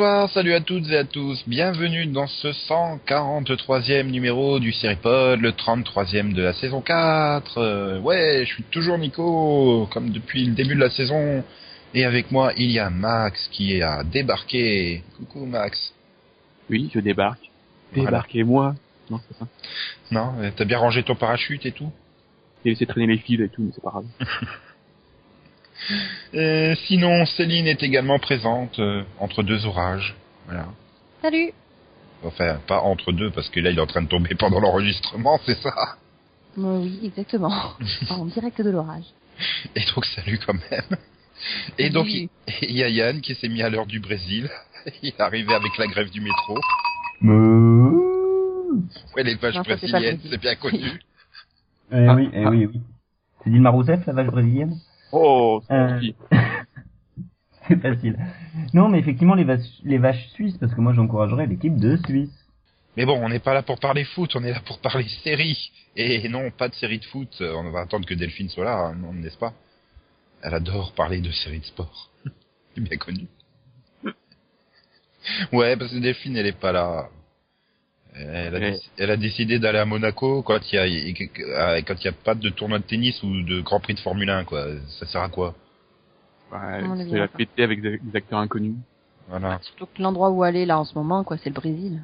Bonsoir, salut à toutes et à tous. Bienvenue dans ce 143e numéro du Seripod, le 33e de la saison 4. Euh, ouais, je suis toujours Nico, comme depuis le début de la saison. Et avec moi, il y a Max qui a débarqué. Coucou Max. Oui, je débarque. Voilà. Débarquez-moi. Non, c'est ça. Non, euh, t'as bien rangé ton parachute et tout? J'ai laissé traîner les fils et tout, mais c'est pas grave. Euh, Sinon, Céline est également présente euh, entre deux orages. Voilà. Salut Enfin, pas entre deux, parce que là, il est en train de tomber pendant l'enregistrement, c'est ça? Euh, Oui, exactement. en direct de l'orage. Et donc, salut quand même. Et donc, Salut. il il y a Yann qui s'est mis à l'heure du Brésil. Il est arrivé avec la grève du métro. Ouais, les vaches Non, brésiliennes, Brésil. c'est bien connu. Eh oui, eh ah. oui, oui. C'est Dilma Rousseff, la vache brésilienne? Oh, c'est Euh. C'est facile. Non, mais effectivement, les vaches, les vaches suisses, parce que moi j'encouragerais l'équipe de Suisse. Mais bon, on n'est pas là pour parler foot, on est là pour parler série. Et non, pas de série de foot. On va attendre que Delphine soit là, hein, n'est-ce pas? Elle adore parler de séries de sport. C'est bien connu. Ouais, parce que Delphine, elle est pas là. Elle a, Ouais. déc- elle a décidé d'aller à Monaco quand il y a quand il y a pas de tournoi de tennis ou de Grand Prix de Formule 1 quoi. Ça sert à quoi? Ouais, est c'est la péter avec des, des acteurs inconnus. Voilà. Surtout que l'endroit où aller là en ce moment, quoi, c'est le Brésil.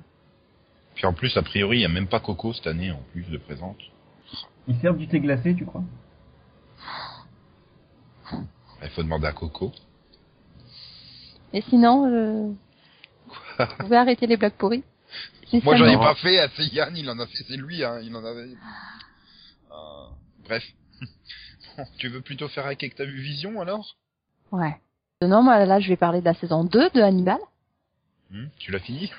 Puis en plus, a priori, il y a même pas Coco cette année en plus de présente. Ils servent du thé glacé, tu crois? Il faut demander à Coco. Et sinon, euh... vous pouvez arrêter les blagues pourries Moi, j'en ai pas fait, c'est Yann, il en a fait, c'est lui, hein, il en avait. Euh, bref. Bon, tu veux plutôt faire avec ta vision alors? Ouais. Non, moi là, je vais parler de la saison 2 de Hannibal. Hmm, Tu l'as fini?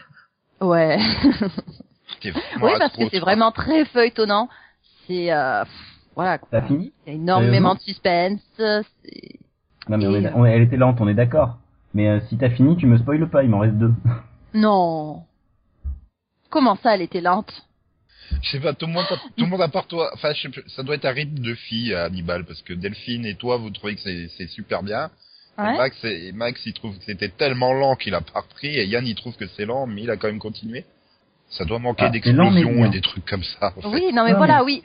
Ouais. Oui, parce que c'est vraiment très feuilletonnant. C'est, euh... voilà, quoi. T'as fini? Il y a énormément de suspense. Non, mais on est, euh, on- elle était lente, on est d'accord. Mais euh, si t'as fini, tu me spoiles pas, il m'en reste deux. Non. Comment ça, elle était lente? Je sais pas, tout le monde, tout le monde à part toi, enfin, je sais ça doit être un rythme de fille à Hannibal, parce que Delphine et toi, vous trouvez que c'est, super bien. Et Ouais. Max, et Max, il trouve que c'était tellement lent qu'il a pas repris, et Yann, il trouve que c'est lent, mais il a quand même continué. Ça doit manquer Ah, d'explosions et des trucs comme ça. en fait. Oui, non mais Non, voilà, mais- oui.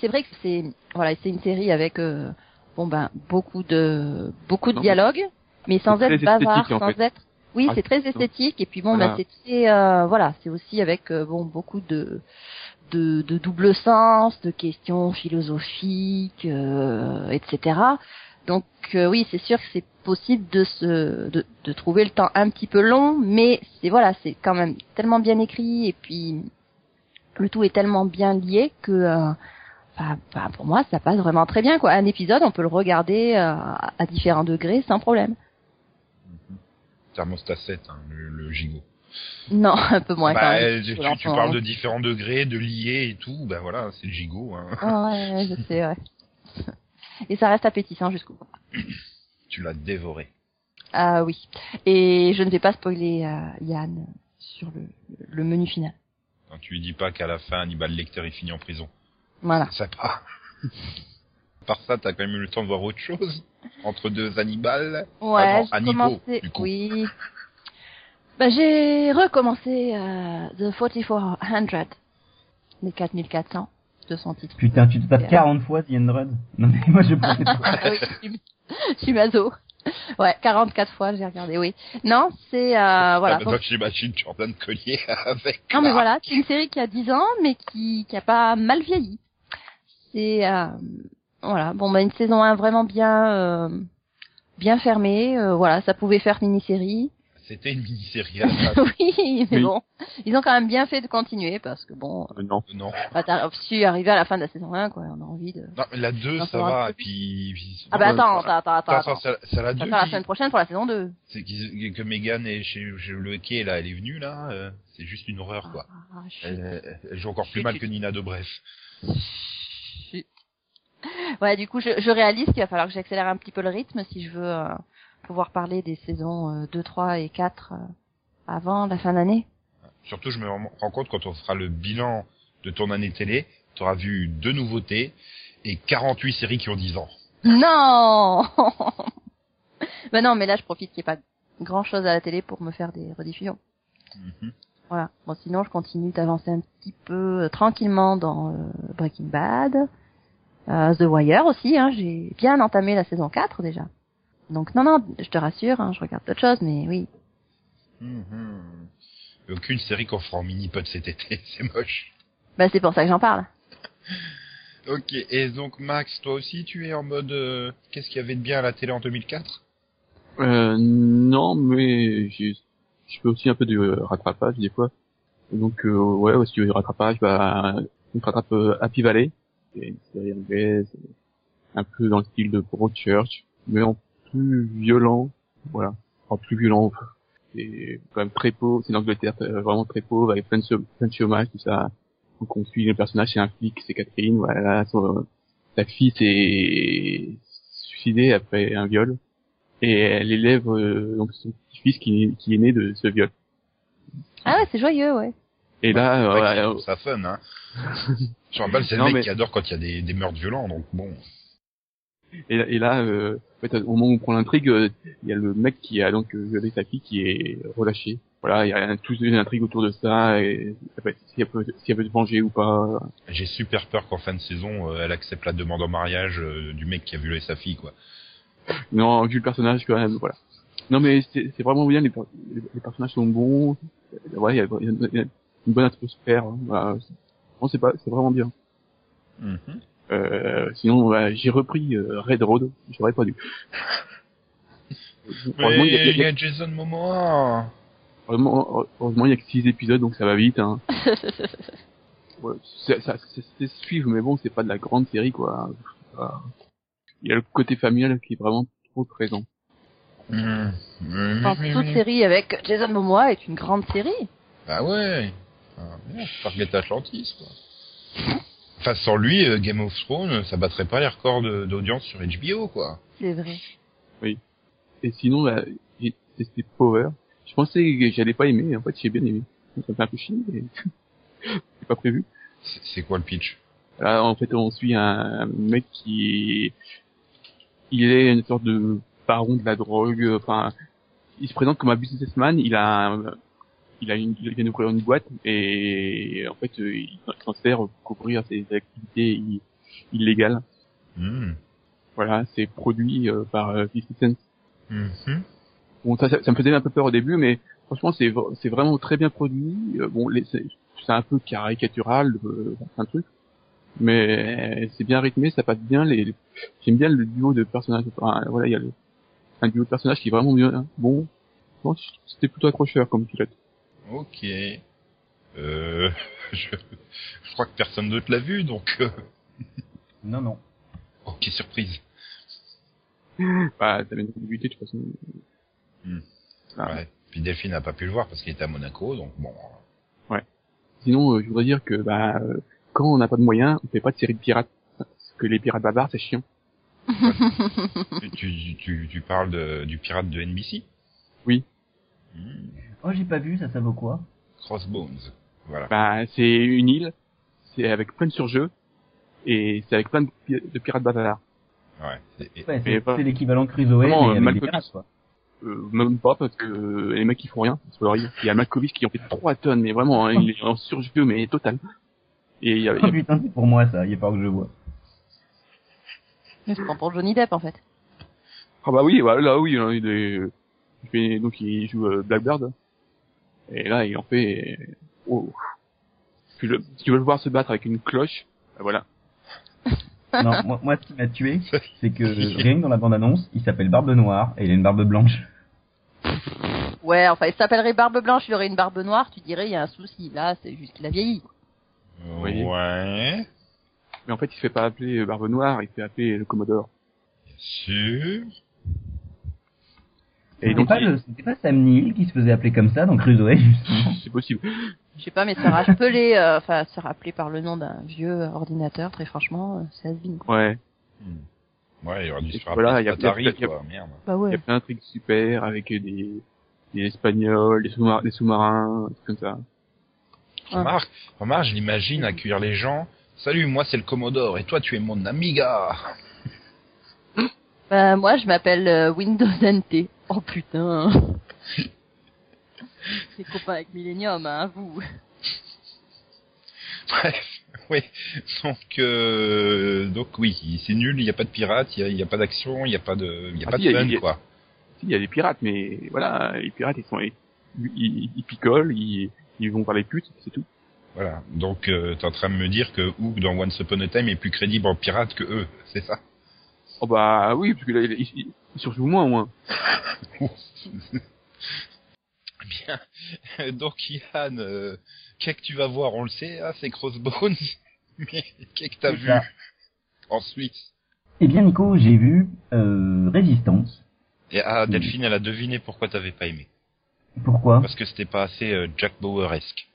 C'est vrai que c'est voilà, c'est une série avec euh, bon ben beaucoup de beaucoup de dialogues, mais sans être bavard, sans fait. être. Oui, Ah, c'est très esthétique et puis bon Voilà. ben c'est très euh, voilà, c'est aussi avec euh, bon beaucoup de de, de double sens, de questions philosophiques, euh, etc. Donc euh, oui, c'est sûr que c'est possible de se de, de trouver le temps un petit peu long, mais c'est voilà, c'est quand même tellement bien écrit et puis le tout est tellement bien lié que euh, enfin, enfin, pour moi ça passe vraiment très bien quoi. Un épisode, on peut le regarder euh, à différents degrés sans problème. Thermostat 7, hein, le, le gigot. Non, un peu moins quand bah, même. euh, tu, parles de différents degrés, de liés et tout, ben voilà, c'est le gigot. Hein. Ah ouais, je sais, ouais. Et ça reste appétissant jusqu'au bout. Tu l'as dévoré. Ah oui. Et je ne vais pas spoiler euh, Yann sur le, le menu final. Quand tu lui dis pas qu'à la fin, Hannibal Lecter est fini en prison. Voilà. C'est sympa. Par ça, t'as quand même eu le temps de voir autre chose entre deux Hannibal. Ouais, j'ai Hannibal, commencé. du coup. Oui. Bah, j'ai recommencé euh, The 4400, les 4400 de son titre. Putain, tu te tapes Et, euh, 40 fois The Hundred Non mais moi je pensais pas. Ah oui, je suis- je suis maso. Ouais, 44 fois j'ai regardé, oui. Non, c'est euh, voilà. Ah, bah, donc j'imagine Jordan Collier avec. Non mais voilà, c'est une série qui a 10 ans mais qui qui a pas mal vieilli. C'est euh, voilà, bon bah une saison 1 vraiment bien euh, bien fermée, euh, voilà, ça pouvait faire mini-série. C'était une mini-série à la base. oui, mais Oui. bon, ils ont quand même bien fait de continuer parce que bon, Euh, non. non. bah, t'as su arriver à la fin de la saison 1 quoi, on a envie de Non, mais la 2, Non, ça ça va et puis... puis- Ah bah attends, attends, attends, attends. Attends, c'est c'est la Ça 2 sera la semaine prochaine pour la saison 2. C'est qu'ils- que Megan est chez, chez le quai, là, elle est venue, là. euh, c'est juste une horreur, quoi. Ah, chut. Elle, elle joue encore plus mal que Nina Dobrev. Ouais, du coup, je, je réalise qu'il va falloir que j'accélère un petit peu le rythme si je veux euh, pouvoir parler des saisons euh, 2, 3 et 4 euh, avant la fin d'année. Surtout, je me rends compte quand on fera le bilan de ton année télé, tu auras vu deux nouveautés et 48 séries qui ont 10 ans. Non Ben non, mais là, je profite qu'il n'y ait pas grand chose à la télé pour me faire des rediffusions. Mhm. Voilà. Bon, sinon, je continue d'avancer un petit peu euh, tranquillement dans Breaking Bad. Euh, The Wire aussi, hein, j'ai bien entamé la saison 4 déjà. Donc non, non, je te rassure, hein, je regarde d'autres choses, mais oui. Mhm. Aucune série qu'on fera en mini-pod cet été, c'est moche. Bah, c'est pour ça que j'en parle. Ok, et donc Max, toi aussi tu es en mode euh, qu'est-ce qu'il y avait de bien à la télé en 2004 Euh, non, mais je fais aussi un peu de rattrapage des fois. Donc euh, ouais, aussi du rattrapage, bah, on rattrape euh, Happy Valley, c'est une série anglaise, un peu dans le style de Broadchurch, mais en plus violent, voilà, en plus violent. C'est quand même très pauvre, c'est l'Angleterre euh, vraiment très pauvre, avec plein de, plein de chômage, tout ça. Donc on suit le personnage, c'est un flic, c'est Catherine, voilà, sa fille s'est suicidée après un viol et elle élève euh, donc son petit-fils qui, qui est né de ce viol. Ah ouais, c'est joyeux, ouais. Et là, euh, ouais, ça fun, hein. Je rappelle, c'est le mec mais- qui adore quand il y a des, des meurtres violents, donc bon. et, là- et là, euh, en fait, au moment où on prend l'intrigue, euh, il y a le mec qui a donc violé sa fille qui est relâché. Voilà, il y a toute une intrigue autour de ça et si elle peut, si elle peut se venger ou pas. J'ai super peur qu'en fin de saison, elle accepte la demande en mariage du mec qui a violé sa fille, quoi. Non, vu le personnage quand même, voilà. Non mais c'est vraiment bien, les, per- les, les personnages sont bons. Ouais, il y a, il y a- il y a une bonne atmosphère. hein. Non, c'est pas, c'est vraiment bien. Mhm. Euh, sinon, bah, j'ai repris euh, Red Road. J'aurais pas dû. Heureusement, il y a- Mais il y a- il y a Jason Momoa heureusement, heureusement, il y a que 6 épisodes, donc ça va vite. Hein. Ouais, c'est- ça, c'est c'est suivre, mais bon, c'est pas de la grande série, quoi. Il y a le côté familial qui est vraiment trop présent. Mhm. Oui, Enfin, toute série avec Jason Momoa est une grande série. Ah ouais. Ah, merde, Stargate Atlantis, quoi. Enfin, sans lui, euh, Game of Thrones, ça battrait pas les records d'audience sur HBO, quoi. C'est vrai. Et sinon, bah, j'ai testé Power. Je pensais que j'allais pas aimer, en fait, j'ai bien aimé. Ça me fait un peu chier, mais c'est pas prévu. C'est c'est quoi le pitch? Là, en fait, on suit un mec qui est, il est une sorte de baron de la drogue. Enfin, il se présente comme un businessman. Il a, un- il a une, il vient d'ouvrir une boîte et en fait, euh, il s'en sert pour couvrir ses activités illégales. Hmm. Voilà, c'est produit euh, par euh, 50 Cent. Mhm. Bon, ça, ça, ça me faisait un peu peur au début, mais franchement, c'est vraiment très bien produit. Euh, bon, c'est un peu caricatural, euh, un truc, mais c'est bien rythmé, ça passe bien. Les, les- j'aime bien le duo de personnages. Enfin, voilà, il y a le, un duo de personnages qui est vraiment bien. Bon, bon, c'était plutôt accrocheur comme pilote. Ok. Euh, je, je crois que personne d'autre l'a vu, donc... euh, Non, non. Ok, surprise. Bah, ça vient de toute façon. Ah. Ouais. Puis Delphine n'a pas pu le voir parce qu'il était à Monaco, donc bon... Sinon, euh, je voudrais dire que bah, euh, quand on n'a pas de moyens, on fait pas de série de pirates. Parce que les pirates bavards, c'est chiant. tu, tu, tu, tu parles de, du pirate de NBC Oui. Oh, j'ai pas vu, ça, ça vaut quoi? Crossbones. Voilà. Bah, c'est une île, c'est avec plein de surjeux, et c'est avec plein de, pi- de pirates bavards. Ouais. Ouais, c'est pas- c'est l'équivalent de Crusoe, mais euh, avec des Malcolm pirates, quoi. Euh, même pas parce que euh, les mecs ils font rien leur île. Il y a Malkovich qui en fait 3 tonnes, mais vraiment, hein, il est en surjeu mais total. Et il y a, Oh a- putain, c'est pour moi ça, il est pas que je vois. Mais c'est pas pour Johnny Depp en fait. ah bah oui, voilà, là oui, hein, il est, il fait, donc il joue euh, Blackbird. Et là il en fait, oh. Tu, le, tu veux le voir se battre avec une cloche, bah voilà. Non, moi, moi, ce qui m'a tué, c'est que rien que dans la bande-annonce, il s'appelle Barbe Noire et il a une barbe blanche. Ouais, enfin, il s'appellerait Barbe Blanche, il aurait une barbe noire, tu dirais, il y a un souci. Là, c'est juste qu'il a vieilli. Oui. Ouais. Mais en fait il se fait pas appeler Barbe Noire, il se fait appeler le Commodore. Sûr. Et C'était donc pas, il- le- c'était pas Sam Neill qui se faisait appeler comme ça dans Crusoe, justement. c'est possible. Je sais pas, mais se rappeler, euh, enfin, se rappeler par le nom d'un vieux ordinateur, très franchement, euh, c'est quoi. Ouais. Hmm. Ouais, il aurait dû se faire voilà, y a- Atari, il y a- il y a- quoi, merde. Bah Il y ouais. a plein de trucs super avec des, des Espagnols, des sous-marins, des sous-marins, comme ça. Ah. Remarque, remarque, je l'imagine accueillir les gens. Salut, moi c'est le Commodore, et toi tu es mon amiga. Bah, moi, je m'appelle euh, Windows NT. Oh putain. C'est copain avec Millennium, hein, vous. Bref, oui. Donc, euh, donc oui, c'est nul. Il n'y a pas de pirates, il n'y a, pas d'action, il n'y a pas de, il y a Ah, pas si, de il y a- fun, il y a- quoi. Si, il y a les pirates, mais voilà, les pirates, ils sont, ils, ils, ils picolent, ils, ils vont par les putes, c'est tout. Voilà. Donc, euh, t'es en train de me dire que Hook dans Once Upon a Time est plus crédible en pirate que eux, c'est ça? Oh bah oui, parce que là, ils, moins, au moins. Bien. Donc, Yann, euh, qu'est-ce que tu vas voir? On le sait, ah, c'est Crossbones. Mais qu'est-ce que t'as vu ça. en Suisse Eh bien, Nico, j'ai vu euh, Résistance. Et ah, Delphine, elle a deviné pourquoi t'avais pas aimé. Pourquoi? Parce que c'était pas assez euh, Jack Bauer-esque.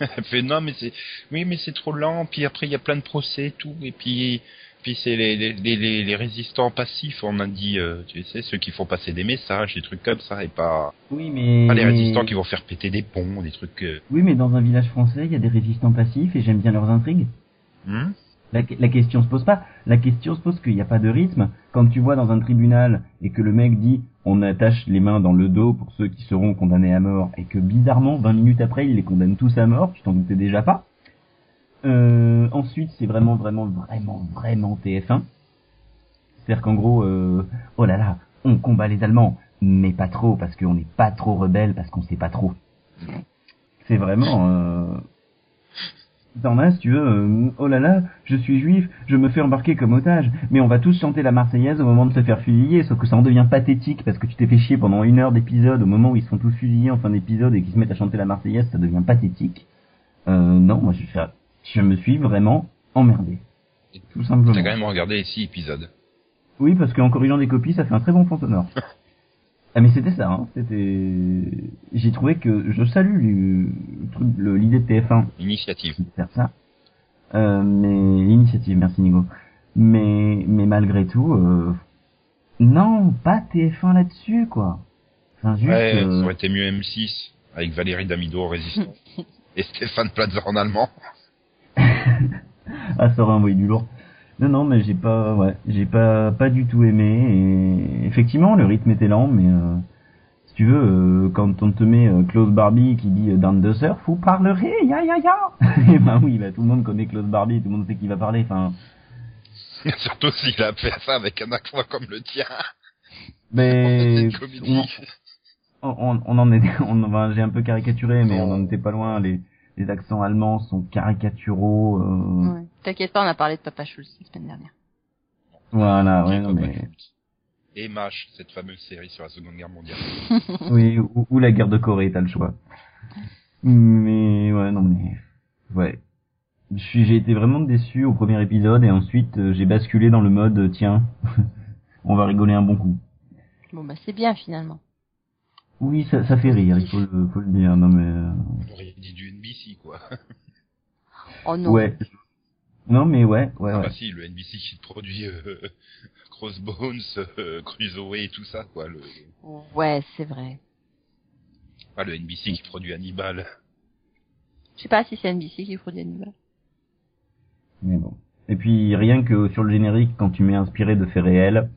Elle fait non mais c'est oui mais c'est trop lent puis après il y a plein de procès et tout et puis puis c'est les, les, les, les- résistants passifs on a dit euh, tu sais ceux qui font passer des messages des trucs comme ça et pas, Oui, mais... pas les résistants qui vont faire péter des ponts des trucs euh, Oui, mais dans un village français, il y a des résistants passifs et j'aime bien leurs intrigues. hmm? La, la question se pose pas. La question se pose qu'il n'y a pas de rythme. Quand tu vois dans un tribunal et que le mec dit on attache les mains dans le dos pour ceux qui seront condamnés à mort et que bizarrement 20 minutes après il les condamne tous à mort, tu t'en doutais déjà pas. Euh, ensuite c'est vraiment vraiment vraiment vraiment TF1. C'est-à-dire qu'en gros euh, oh là là on combat les Allemands mais pas trop parce qu'on n'est pas trop rebelle parce qu'on sait pas trop. C'est vraiment euh, T'en as, tu veux, euh, oh là là, je suis juif, je me fais embarquer comme otage, mais on va tous chanter la Marseillaise au moment de se faire fusiller, sauf que ça en devient pathétique parce que tu t'es fait chier pendant une heure d'épisode au moment où ils se font tous fusillés en fin d'épisode et qu'ils se mettent à chanter la Marseillaise, ça devient pathétique. Euh, non, moi je, fais- je me suis vraiment emmerdé. Tout simplement. t'as quand même regardé les six épisodes Oui, parce qu'en corrigeant des copies, ça fait un très bon fond sonore. ah mais c'était ça, hein. c'était... J'ai trouvé que je salue l'idée de TF1 initiative de faire ça. Euh, mais l'initiative, merci Nigo. Mais mais malgré tout, euh, non, pas TF1 là-dessus quoi. Enfin juste. ouais ça euh, aurait été mieux M6 avec Valérie Damido en résistant et Stéphane Plaza en allemand ah ça aurait envoyé du lourd. Non non mais j'ai pas ouais j'ai pas pas du tout aimé et effectivement le rythme était lent mais euh, si tu veux euh, quand on te met euh, Klaus Barbie qui dit euh, dans deux surf vous parlerez ya ya ya et ben oui bah tout le monde connaît Klaus Barbie tout le monde sait qui va parler enfin surtout s'il a fait ça avec un accent comme le tien mais on, on, on en est, on, enfin, j'ai un peu caricaturé, mais on en était pas loin. Les, les accents allemands sont caricaturaux. Euh, Ouais. T'inquiète pas, on a parlé de Papa Schultz la semaine dernière. Voilà, ouais, non, mais et MASH cette fameuse série sur la Seconde Guerre mondiale oui, ou, ou la guerre de Corée, t'as le choix. Mais ouais, non mais ouais, j'ai été vraiment déçu au premier épisode et ensuite euh, j'ai basculé dans le mode tiens, on va rigoler un bon coup. Bon bah c'est bien finalement. Oui, ça, ça fait rire, il faut le, faut le dire. Non mais euh, on aurait dit du NBC quoi Oh non. ouais, non mais ouais, ouais, Ah ouais. bah si, le NBC qui produit euh, Crossbones, euh, Crusoe et tout ça, quoi. Le, Ouais, c'est vrai. pas le NBC qui produit Hannibal. Je sais pas si c'est NBC qui produit Hannibal. Mais bon. Et puis rien que sur le générique, quand tu mets inspiré de faits réels,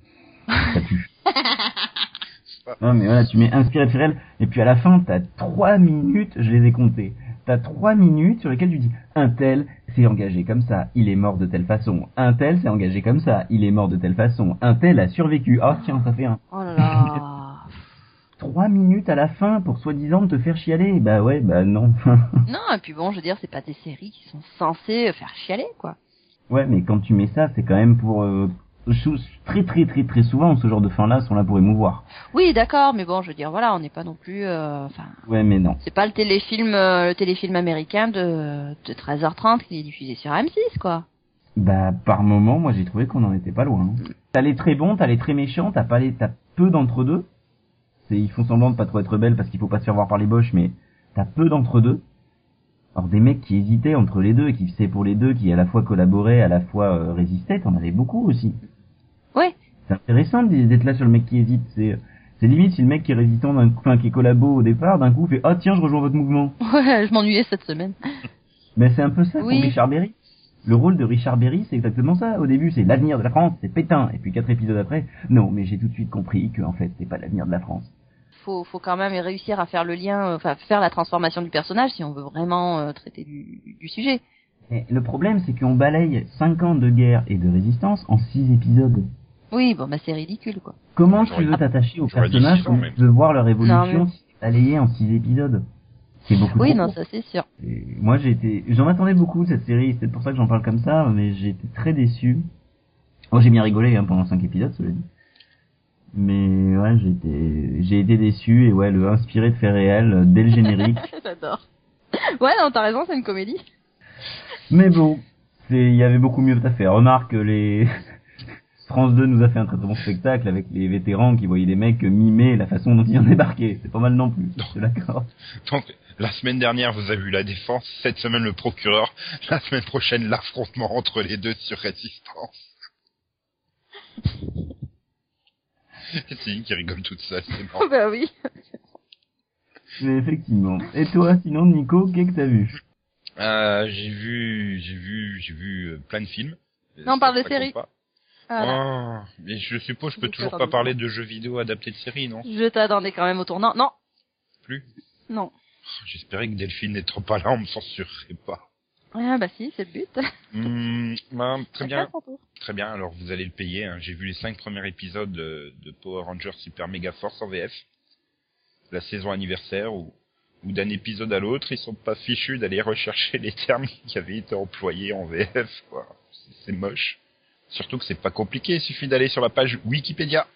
ça Non mais voilà, tu mets inspiré de réels, et puis à la fin, t'as trois minutes, je les ai comptées. T'as trois minutes sur lesquelles tu dis un tel s'est engagé comme ça, il est mort de telle façon. Un tel s'est engagé comme ça, il est mort de telle façon. Un tel a survécu. Oh tiens, ça fait un. Oh là là. Trois minutes à la fin pour soi-disant te faire chialer. Bah ouais, bah non. non, et puis bon, je veux dire, c'est pas des séries qui sont censées faire chialer, quoi. ouais, mais quand tu mets ça, c'est quand même pour euh, très très très très souvent ce genre de fin là sont là pour émouvoir. Oui, d'accord, mais bon, je veux dire, voilà, on n'est pas non plus, euh, enfin, Ouais, mais non. c'est pas le téléfilm, euh, le téléfilm américain de, de 13h30 qui est diffusé sur M6, quoi. Bah par moment, moi j'ai trouvé qu'on en était pas loin. T'as les très bons, t'as les très méchants, t'as pas les, t'as peu d'entre deux. C'est ils font semblant de pas trop être rebelles parce qu'il faut pas se faire voir par les boches, mais t'as peu d'entre deux. Alors des mecs qui hésitaient entre les deux, qui faisaient pour les deux, qui à la fois collaboraient, à la fois euh, résistaient, t'en avais beaucoup aussi. C'est intéressant d'être là sur le mec qui hésite. C'est c'est limite si le mec qui est résistant, d'un coup- enfin qui est collabo au départ, d'un coup fait ah tiens je rejoins votre mouvement. Ouais, je m'ennuyais cette semaine. Mais c'est un peu ça Oui. pour Richard Berry. Le rôle de Richard Berry, c'est exactement ça. Au début, c'est l'avenir de la France, c'est Pétain. Et puis quatre épisodes après, non, mais j'ai tout de suite compris que en fait, c'est pas l'avenir de la France. faut, faut quand même réussir à faire le lien, euh, enfin faire la transformation du personnage si on veut vraiment euh, traiter du, du sujet. Et le problème, c'est qu'on balaye 5 ans de guerre et de résistance en 6 épisodes. Oui, bon bah c'est ridicule quoi. Comment tu veux t'attacher aux personnages six quand tu veux voir leur évolution Non, mais- si c'est balayé en 6 épisodes C'est beaucoup Oui, trop non, court. ça c'est sûr. Et moi j'ai été, j'en attendais beaucoup cette série, c'est peut-être pour ça que j'en parle comme ça, mais j'ai été très déçu. Moi j'ai bien rigolé hein, pendant 5 épisodes, cela dit. Mais ouais, j'ai été, j'ai été déçu et ouais, le inspiré de faits réels euh, dès le générique. J'adore. Ouais, non, t'as raison, c'est une comédie. mais bon, c'est, il y avait beaucoup mieux à faire. Remarque que les France 2 nous a fait un très bon spectacle avec les vétérans qui voyaient des mecs mimer la façon dont ils en débarquaient. C'est pas mal non plus, je suis d'accord. Donc, la semaine dernière, vous avez eu la défense, cette semaine, le procureur, la semaine prochaine, l'affrontement entre les deux sur résistance. C'est une qui rigole toute seule, c'est marrant. bah oui. Mais effectivement. Et toi, sinon, Nico, qu'est-ce que t'as vu? Euh, j'ai vu, j'ai vu, j'ai vu euh, plein de films. Non, on parle de séries. pas. Voilà. Oh, mais je suppose je peux toujours pas parler de jeux vidéo adaptés de séries, non? Je t'attendais quand même au tournant. Non, Plus? Non. J'espérais que Delphine n'étant pas là, on me censurerait pas. Ah bah si, c'est le but. Bah, très bien, très bien. Alors vous allez le payer. hein. J'ai vu les cinq premiers épisodes de, de Power Rangers Super Mega Force en VF, la saison anniversaire où, où d'un épisode à l'autre, ils sont pas fichus d'aller rechercher les termes qui avaient été employés en VF. quoi. C'est moche. Surtout que c'est pas compliqué. Il suffit d'aller sur la page Wikipédia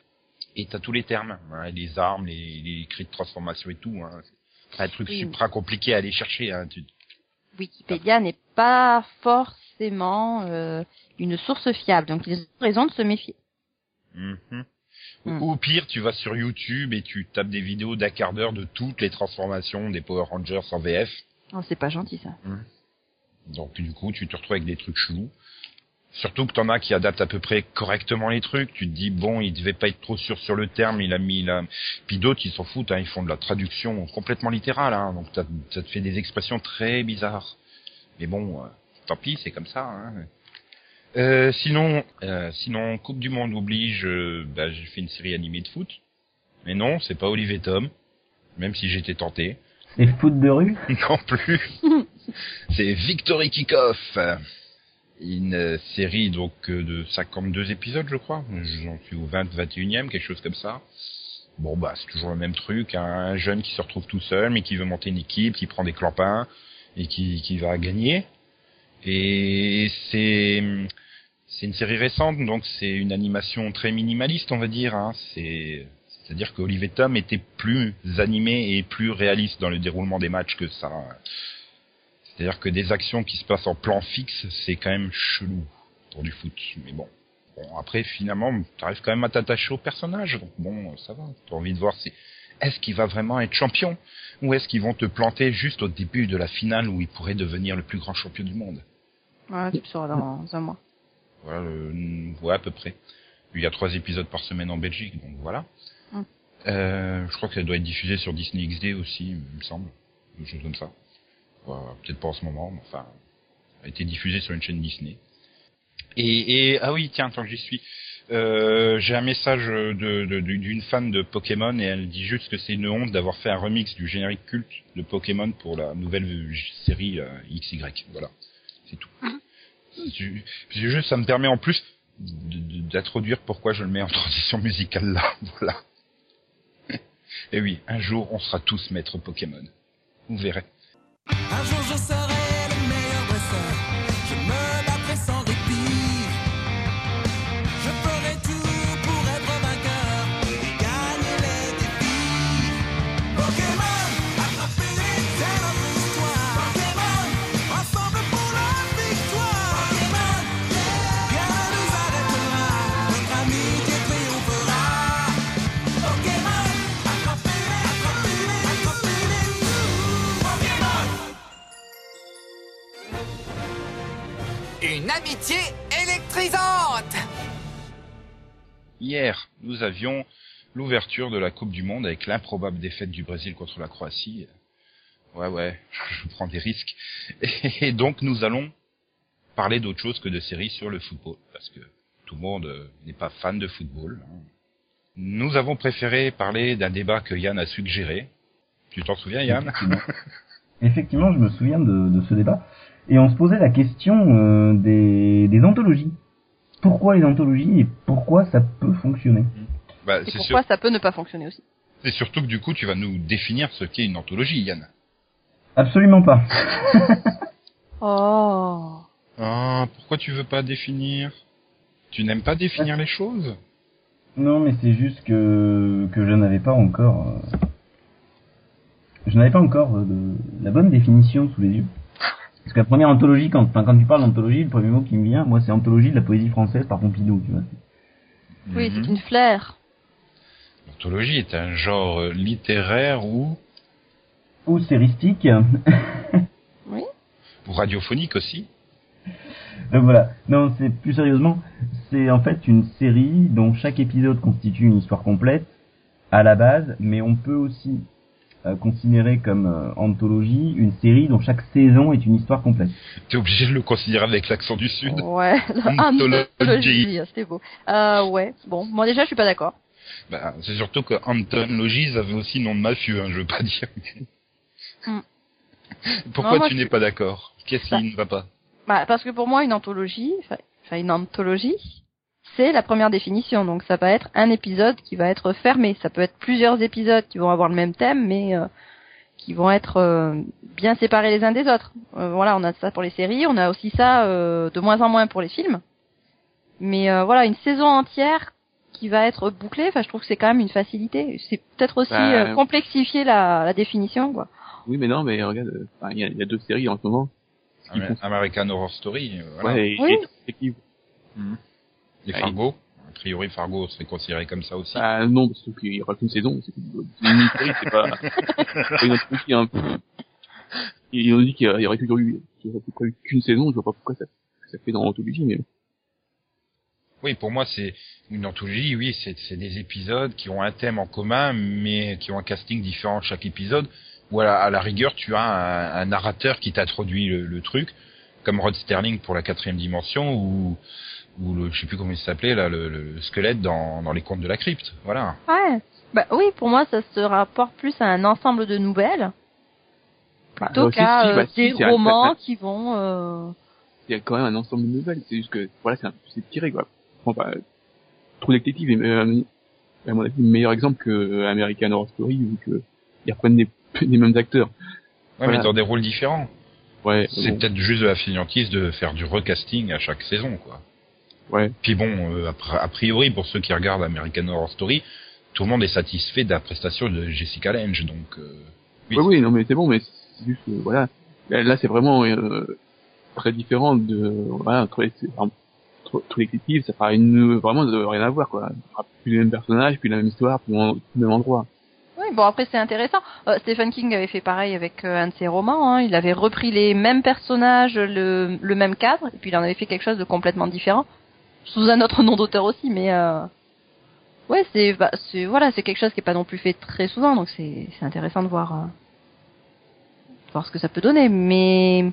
et t'as tous les termes, hein, les armes, les, les cris de transformation et tout. Hein. C'est un truc Oui. super compliqué à aller chercher. Hein. Tu- Wikipédia n'est pas forcément euh, une source fiable, donc ils ont raison de se méfier. Mhm. Hmm. Ou pire, tu vas sur YouTube et tu tapes des vidéos d'un quart d'heure de toutes les transformations des Power Rangers en VF. Oh, c'est pas gentil ça. Donc du coup, tu te retrouves avec des trucs chelous. Surtout que t'en as qui adaptent à peu près correctement les trucs. Tu te dis bon, il devait pas être trop sûr sur le terme, il a mis là. Puis d'autres, ils s'en foutent, hein, ils font de la traduction complètement littérale. Hein, donc t'as- ça te fait des expressions très bizarres. Mais bon, euh, tant pis, c'est comme ça. Hein. Euh, sinon, euh, sinon, Coupe du Monde oblige. euh, bah, j'ai fait une série animée de foot. Mais non, c'est pas Olivier Tom. Même si j'étais tenté. C'est foot de rue? Non plus. c'est Victory Kickoff. Une euh, série donc euh, de 52 épisodes, je crois. J'en suis au 20, 21e, quelque chose comme ça. Bon bah c'est toujours le même truc, hein. un jeune qui se retrouve tout seul mais qui veut monter une équipe, qui prend des clampins et qui, qui va gagner. Et c'est c'est une série récente, donc c'est une animation très minimaliste, on va dire. Hein. C'est c'est-à-dire que Olivier Tom était plus animé et plus réaliste dans le déroulement des matchs que ça. C'est-à-dire que des actions qui se passent en plan fixe, c'est quand même chelou pour du foot. Mais bon. Bon, après, finalement, t'arrives quand même à t'attacher au personnage. Donc bon, ça va. T'as envie de voir si est-ce qu'il va vraiment être champion ou est-ce qu'ils vont te planter juste au début de la finale où il pourrait devenir le plus grand champion du monde? Ouais, tu le sauras dans un mois. Voilà, le- ouais, à peu près. Il y a trois épisodes par semaine en Belgique, donc voilà. Mm. Euh, je crois que ça doit être diffusé sur Disney XD aussi, il me semble. Quelque chose comme ça. Peut-être pas en ce moment, mais enfin, a été diffusé sur une chaîne Disney. Et, et ah oui, tiens, tant que j'y suis, euh, j'ai un message de de- de- d'une fan de Pokémon et elle dit juste que c'est une honte d'avoir fait un remix du générique culte de Pokémon pour la nouvelle série euh, XY. Voilà, c'est tout. Du- Puis juste, ça me permet en plus d'introduire pourquoi je le mets en transition musicale là. Voilà. Et oui, un jour, on sera tous maîtres Pokémon. Vous verrez. Un jour je serai amitié électrisante Hier, nous avions l'ouverture de la Coupe du Monde avec l'improbable défaite du Brésil contre la Croatie. Ouais, ouais, je prends des risques. Et donc, nous allons parler d'autre chose que de séries sur le football, parce que tout le monde euh, n'est pas fan de football. hein. Nous avons préféré parler d'un débat que Yann a suggéré. Tu t'en souviens, Yann? Effectivement. Effectivement, je me souviens de, de ce débat. Et on se posait la question euh, des, des anthologies. Pourquoi les anthologies et pourquoi ça peut fonctionner? Bah, Et c'est, pourquoi sûr- ça peut ne pas fonctionner aussi? c'est surtout que du coup, tu vas nous définir ce qu'est une anthologie, Yann. Absolument pas. Oh. Ah, pourquoi tu veux pas définir? Tu n'aimes pas définir les choses? Non, mais c'est juste que, que je n'avais pas encore... euh, je n'avais pas encore euh, de, la bonne définition sous les yeux. Parce que la première anthologie, quand, quand tu parles d'anthologie, le premier mot qui me vient, moi, c'est anthologie de la poésie française par Pompidou, tu vois. Oui, Mhm. c'est une flair. L'anthologie est un genre euh, littéraire ou, Ou séristique. Oui. ou radiophonique aussi. Donc voilà. Non, c'est plus sérieusement, c'est en fait une série dont chaque épisode constitue une histoire complète à la base, mais on peut aussi euh, considérer comme euh, anthologie une série dont chaque saison est une histoire complète. T'es obligé de le considérer avec l'accent du Sud. Ouais, Anthologie. anthologie, c'était beau. Euh, ouais, bon, moi déjà je suis pas d'accord. Bah, c'est surtout que Anton Logis avait aussi nom de mafieux, hein, je veux pas dire. Hmm. Pourquoi Non, moi, tu n'es suis- pas d'accord? Qu'est-ce Bah. qui ne va pas? Bah, parce que pour moi une anthologie, enfin enfin, une anthologie, c'est la première définition. Donc ça va être un épisode qui va être fermé. Ça peut être plusieurs épisodes qui vont avoir le même thème, mais euh, qui vont être euh, bien séparés les uns des autres. Euh, voilà, on a ça pour les séries, on a aussi ça euh, de moins en moins pour les films. Mais euh, voilà, une saison entière qui va être bouclée, enfin je trouve que c'est quand même une facilité. C'est peut-être aussi Bah, euh, complexifier la, la définition, quoi. Oui, mais non, mais regarde, euh, il y, a- il y a deux séries en ce moment. American Horror Story, voilà. Ouais, et, Oui. et. Et. Fargo. A priori, Fargo serait considéré comme ça aussi. Ah non, parce qu'il y aura qu'une saison. C'est une série, c'est pas, c'est pas une anthologie. Hein. Ils ont dit qu'il y aurait eu, qu'une saison. Je vois pas pourquoi ça, ça fait dans l'anthologie, mais Oui, pour moi, c'est une anthologie. Oui, c'est des épisodes qui ont un thème en commun, mais qui ont un casting différent chaque épisode. Ou à la, à la rigueur, tu as un, un narrateur qui t'introduit le, le truc, comme Rod Sterling pour la quatrième dimension, ou ou le, je sais plus comment il s'appelait là, le, le squelette dans, dans les contes de la crypte. Voilà. Ouais. Bah oui, pour moi, ça se rapporte plus à un ensemble de nouvelles plutôt euh, si, qu'à si, euh, bah, des romans qui vont. euh, il y a quand même un ensemble de nouvelles. C'est juste que voilà, c'est un- c'est tiré quoi. Bon, bah, True Detective est euh, à mon avis le meilleur exemple que euh, American Horror Story vu que ils reprennent des, des mêmes acteurs. Ouais, Voilà. mais dans des rôles différents. Ouais. C'est bon, peut-être juste de la fainéantise de faire du recasting à chaque saison, quoi. Ouais. Puis bon, euh, a- a priori, pour ceux qui regardent American Horror Story, tout le monde est satisfait de la prestation de Jessica Lange, donc... Euh, oui, Oui, oui, non, mais c'est bon, mais c'est juste, que, voilà. Là, là, c'est vraiment euh, très différent de, voilà, entre les, entre- tous les clips, ça fera une, vraiment de rien à voir, quoi. Plus les mêmes personnages, plus la même histoire, plus le même endroit. Oui, bon après c'est intéressant. Euh, Stephen King avait fait pareil avec euh, un de ses romans. hein. Il avait repris les mêmes personnages, le, le même cadre, et puis il en avait fait quelque chose de complètement différent, sous un autre nom d'auteur aussi. Mais euh, ouais, c'est bah, c'est voilà, c'est quelque chose qui est pas non plus fait très souvent, donc c'est c'est intéressant de voir euh, de voir ce que ça peut donner. Mais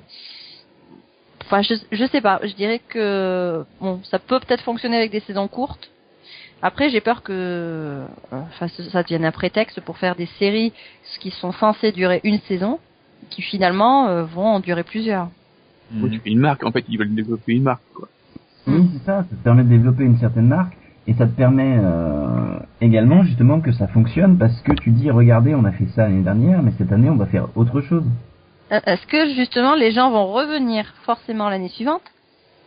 enfin, je je sais pas. Je dirais que bon, ça peut peut-être fonctionner avec des saisons courtes. Après, j'ai peur que enfin, ça devienne un prétexte pour faire des séries qui sont censées durer une saison, qui finalement euh, vont en durer plusieurs. Fais une marque, en fait, ils veulent développer une marque, quoi. Oui, c'est ça, ça te permet de développer une certaine marque et ça te permet euh, également justement que ça fonctionne parce que tu dis regardez on a fait ça l'année dernière mais cette année on va faire autre chose. Euh, Est-ce que justement les gens vont revenir forcément l'année suivante,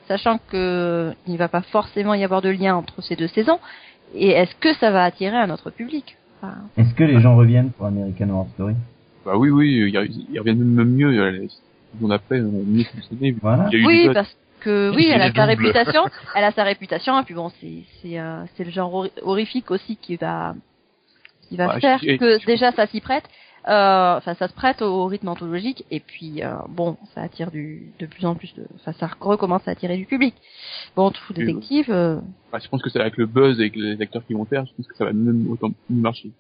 sachant que il va pas forcément y avoir de lien entre ces deux saisons, et est-ce que ça va attirer un autre public? Enfin, Est-ce que les gens reviennent pour American Horror Story? Bah oui, oui, ils, ils reviennent même mieux, euh, les secondes après, euh, mieux fonctionné. vu Voilà. qu'il y a eu Oui, parce que Il oui, elle a sa réputation, elle a sa réputation, et puis bon, c'est c'est euh, c'est le genre hor- horrifique aussi qui va qui va Ouais, faire je- que je- déjà ça s'y prête. Euh, Enfin, ça se prête au rythme anthologique, et puis euh, bon, ça attire du de plus en plus de, enfin, ça recommence à attirer du public. Bon, tout Oui, détective, euh, Bah, je pense que c'est avec le buzz et avec les acteurs qui vont faire, je pense que ça va même autant mieux marcher.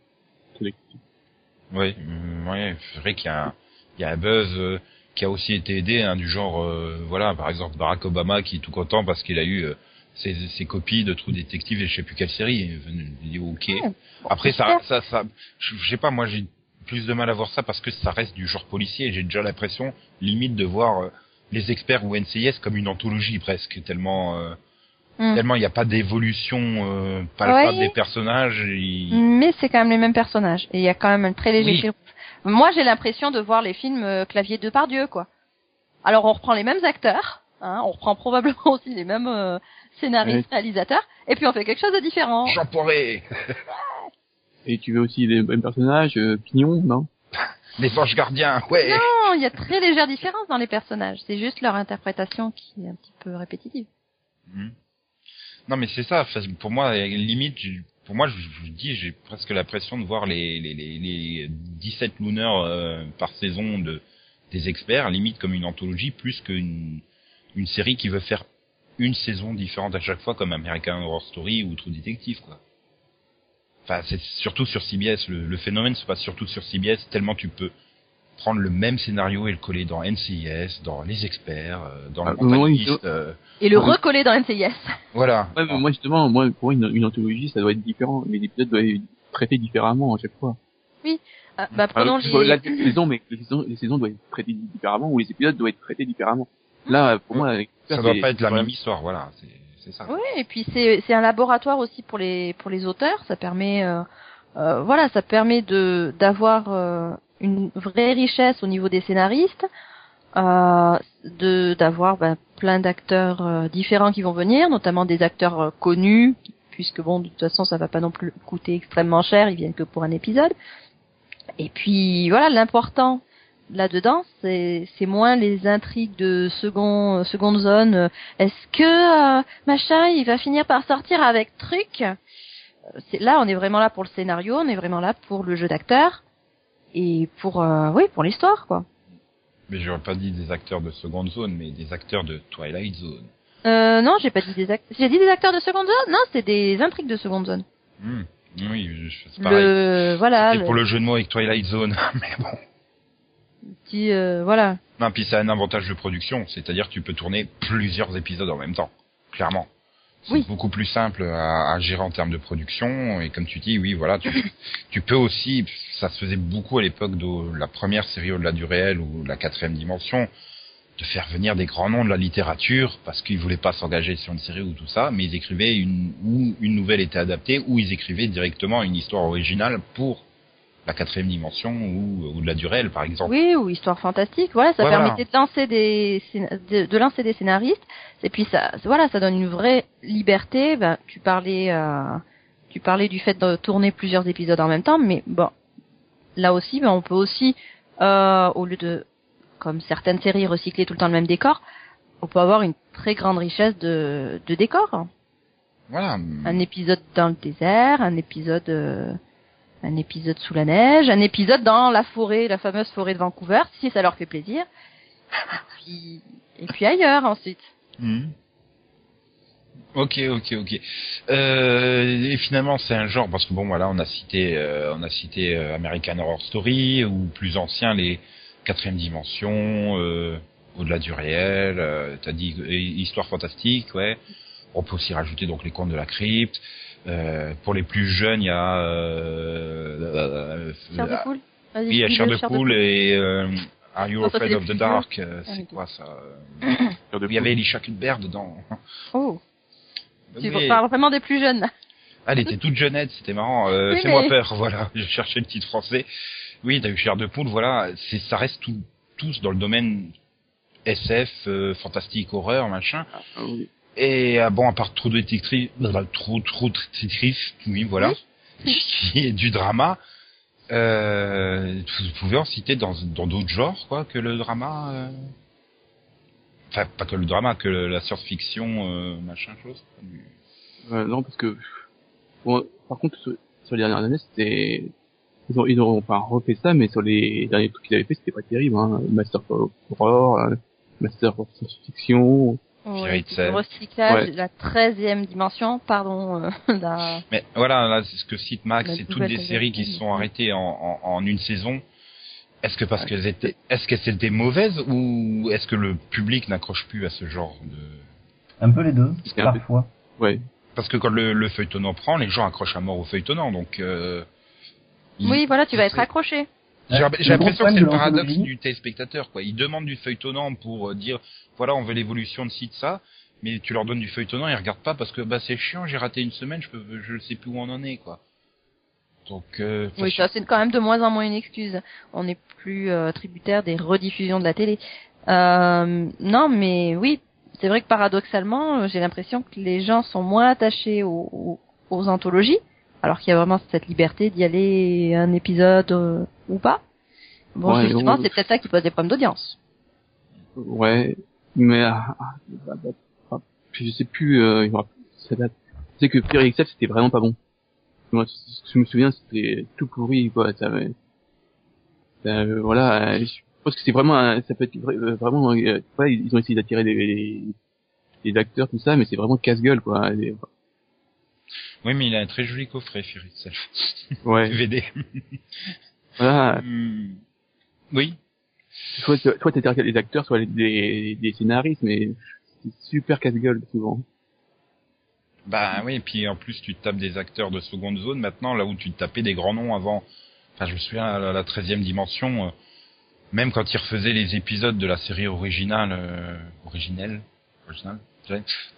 Oui, mm, ouais, c'est vrai qu'il y a, un- il y a un buzz euh, qui a aussi été aidé, hein, du genre, euh, voilà, par exemple Barack Obama qui est tout content parce qu'il a eu euh, ses, ses copies de True Detective et je sais plus quelle série. Je dis ok. Ouais, Après ça, ça, ça, je sais pas, moi j'ai plus de mal à voir ça parce que ça reste du genre policier. J'ai déjà l'impression, limite, de voir euh, les experts ou NCIS comme une anthologie presque, tellement, euh, Hmm. tellement il n'y a pas d'évolution euh, pas Ouais. des personnages. et- Mais c'est quand même les mêmes personnages. Et il y a quand même un très léger Oui. Moi, j'ai l'impression de voir les films euh, clavier de Pardieu, quoi. Alors, on reprend les mêmes acteurs, hein, on reprend probablement aussi les mêmes euh, scénaristes, réalisateurs, et puis on fait quelque chose de différent. Jean Et tu veux aussi les mêmes personnages, euh, Pignon, non? Les anges gardiens, ouais. Non, il y a très légère différence dans les personnages. C'est juste leur interprétation qui est un petit peu répétitive. Mhm. Non mais c'est ça, pour moi limite pour moi je je dis j'ai presque l'impression de voir les les les, les 17 luneurs euh, par saison de des experts limite comme une anthologie plus qu'une une série qui veut faire une saison différente à chaque fois comme American Horror Story ou True Detective quoi. Enfin c'est surtout sur CBS le phénomène se passe surtout sur CBS tellement tu peux prendre le même scénario et le coller dans NCIS, dans les experts, euh, dans Ah, le euh, Et le Oui. recoller dans NCIS. voilà. Ouais, mais moi justement, moi pour une, une anthologie, ça doit être différent. Les épisodes doivent être traités différemment à chaque fois. Ah, bah, prenons Alors, je vois les... saisons, mais les saisons, les saisons doivent être traitées différemment ou les épisodes doivent être traités différemment. Là, pour moi, Ça c'est- doit pas être la même histoire, voilà, c'est c'est ça. Oui, et puis c'est c'est un laboratoire aussi pour les pour les auteurs. Ça permet euh, euh, voilà, ça permet de d'avoir euh, une vraie richesse au niveau des scénaristes, euh, de d'avoir ben, plein d'acteurs euh, différents qui vont venir, notamment des acteurs euh, connus, puisque bon de toute façon ça va pas non plus coûter extrêmement cher, ils viennent que pour un épisode. Et puis voilà, l'important là-dedans, c'est c'est moins les intrigues de second seconde zone. euh, Est-ce que euh, machin, il va finir par sortir avec truc? Euh, là, on est vraiment là pour le scénario, on est vraiment là pour le jeu d'acteur et pour euh, oui pour l'histoire quoi. Mais j'aurais pas dit des acteurs de seconde zone, mais des acteurs de Twilight Zone. Euh, non, j'ai pas dit des acteurs. J'ai dit des acteurs de seconde zone? Non, c'est des intrigues de seconde zone. Hmm. Oui, c'est pareil. Le voilà, le pour le jeu de mots avec Twilight Zone, mais bon. petit euh, voilà. Non, puis ça a un avantage de production, c'est-à-dire que tu peux tourner plusieurs épisodes en même temps, clairement. C'est Oui. beaucoup plus simple à, à gérer en termes de production, et comme tu dis, oui, voilà, tu, tu peux aussi, ça se faisait beaucoup à l'époque de la première série au-delà du réel ou la quatrième dimension, de faire venir des grands noms de la littérature, parce qu'ils voulaient pas s'engager sur une série ou tout ça, mais ils écrivaient une, ou une nouvelle était adaptée, ou ils écrivaient directement une histoire originale pour la quatrième dimension ou au-delà du réel, par exemple. Oui, ou histoire fantastique. Voilà, ça permettait de lancer des de, de lancer des scénaristes. Et puis ça, voilà, ça donne une vraie liberté. Ben, tu parlais, euh, tu parlais du fait de tourner plusieurs épisodes en même temps, mais bon, là aussi, ben, on peut aussi, euh, au lieu de, comme certaines séries, recycler tout le temps le même décor, on peut avoir une très grande richesse de, de décors. Voilà. Un épisode dans le désert, un épisode, euh, un épisode sous la neige, un épisode dans la forêt, la fameuse forêt de Vancouver, si ça leur fait plaisir. Et puis, ailleurs ensuite. Mhm. Ok, ok, ok. Euh, et finalement, c'est un genre parce que bon, voilà, on a cité, euh, on a cité euh, American Horror Story ou plus ancien les quatrième dimension, euh, au-delà du réel. Euh, T'as dit euh, histoire fantastique, ouais. On peut aussi rajouter donc les contes de la crypte. Euh, pour les plus jeunes, il y a euh, Chair de euh, poule. Oui, il y a Chair de poule et euh, Are You Afraid of the Dark euh, Ah, C'est quoi ça euh, Il y avait. Elisha Cuthbert dedans. Oh, tu Mais- parles vraiment des plus jeunes. Ah, elle était toute jeunette, c'était marrant. Euh, Oui, Fais-moi mais- peur, voilà. Je cherchais le titre français. Oui, t'as eu Chair de poule, voilà. C'est, ça reste tout, tous dans le domaine SF, euh, fantastique, horreur, machin. Ah, oui. Et euh, bon, à part trop de détectrices, trop, trop de détectrices, oui, voilà. Qui est du drama. Euh, vous pouvez en citer dans, dans d'autres genres, quoi, que le drama. euh, Enfin, pas que le drama, que le- la science-fiction, euh, machin chose. Euh, non, parce que bon, par contre sur, sur les dernières années, c'était ils ont ils ont pas refait ça, mais sur les derniers trucs qu'ils avaient fait, c'était pas terrible. Hein. Master of Horror, euh, Master of Science-Fiction. Ouais, le recyclage, Ouais. la treizième dimension, pardon, euh, la- Mais voilà, là, c'est ce que cite Max, c'est toutes des séries qui se sont ouais. arrêtées en, en, en une saison. Est-ce que parce qu'elles étaient, est-ce qu'elles étaient mauvaises ou est-ce que le public n'accroche plus à ce genre de Un peu les deux, parfois. Ouais. Parce que quand le, le feuilletonnant prend, les gens accrochent à mort au feuilletonnant, donc. Euh, il- Oui, voilà, tu vas être accroché. J'ai l'impression que c'est le paradoxe du téléspectateur, quoi. Ils demandent du feuilletonnant pour euh, dire, voilà, on veut l'évolution de ci, de ça, mais tu leur donnes du feuilletonnant, ils regardent pas parce que, bah, c'est chiant, j'ai raté une semaine, je peux, je sais plus où on en est, quoi. Donc, euh, Oui, ça c'est quand même de moins en moins une excuse. On n'est plus euh, tributaire des rediffusions de la télé. Euh, non, mais oui, c'est vrai que paradoxalement, euh, j'ai l'impression que les gens sont moins attachés aux, aux, aux anthologies, alors qu'il y a vraiment cette liberté d'y aller un épisode euh, ou pas. Bon, Ouais, justement, on- c'est peut-être ça qui pose des problèmes d'audience. Ouais, mais ah, ah, ah, je sais plus, euh, sais que Pierre XF c'était vraiment pas bon. Moi, ce que je me souviens, c'était tout pourri, quoi. Ça, ça, voilà, euh, je pense que c'est vraiment, ça peut être euh, vraiment, euh, ouais, ils ont essayé d'attirer des, des, des acteurs, tout ça, mais c'est vraiment casse-gueule, quoi. Et, oui, mais il a un très joli coffret, Fear Itself. ouais, VD. voilà. Hmm. Oui. Soit, soit t'attirer les acteurs, soit des, des scénaristes, mais c'est super casse-gueule, souvent. Bah oui, et puis en plus tu te tapes des acteurs de seconde zone maintenant, là où tu te tapais des grands noms avant. Enfin, je me souviens à la, la 13e dimension, euh, même quand ils refaisaient les épisodes de la série originale, euh, originelle, originale,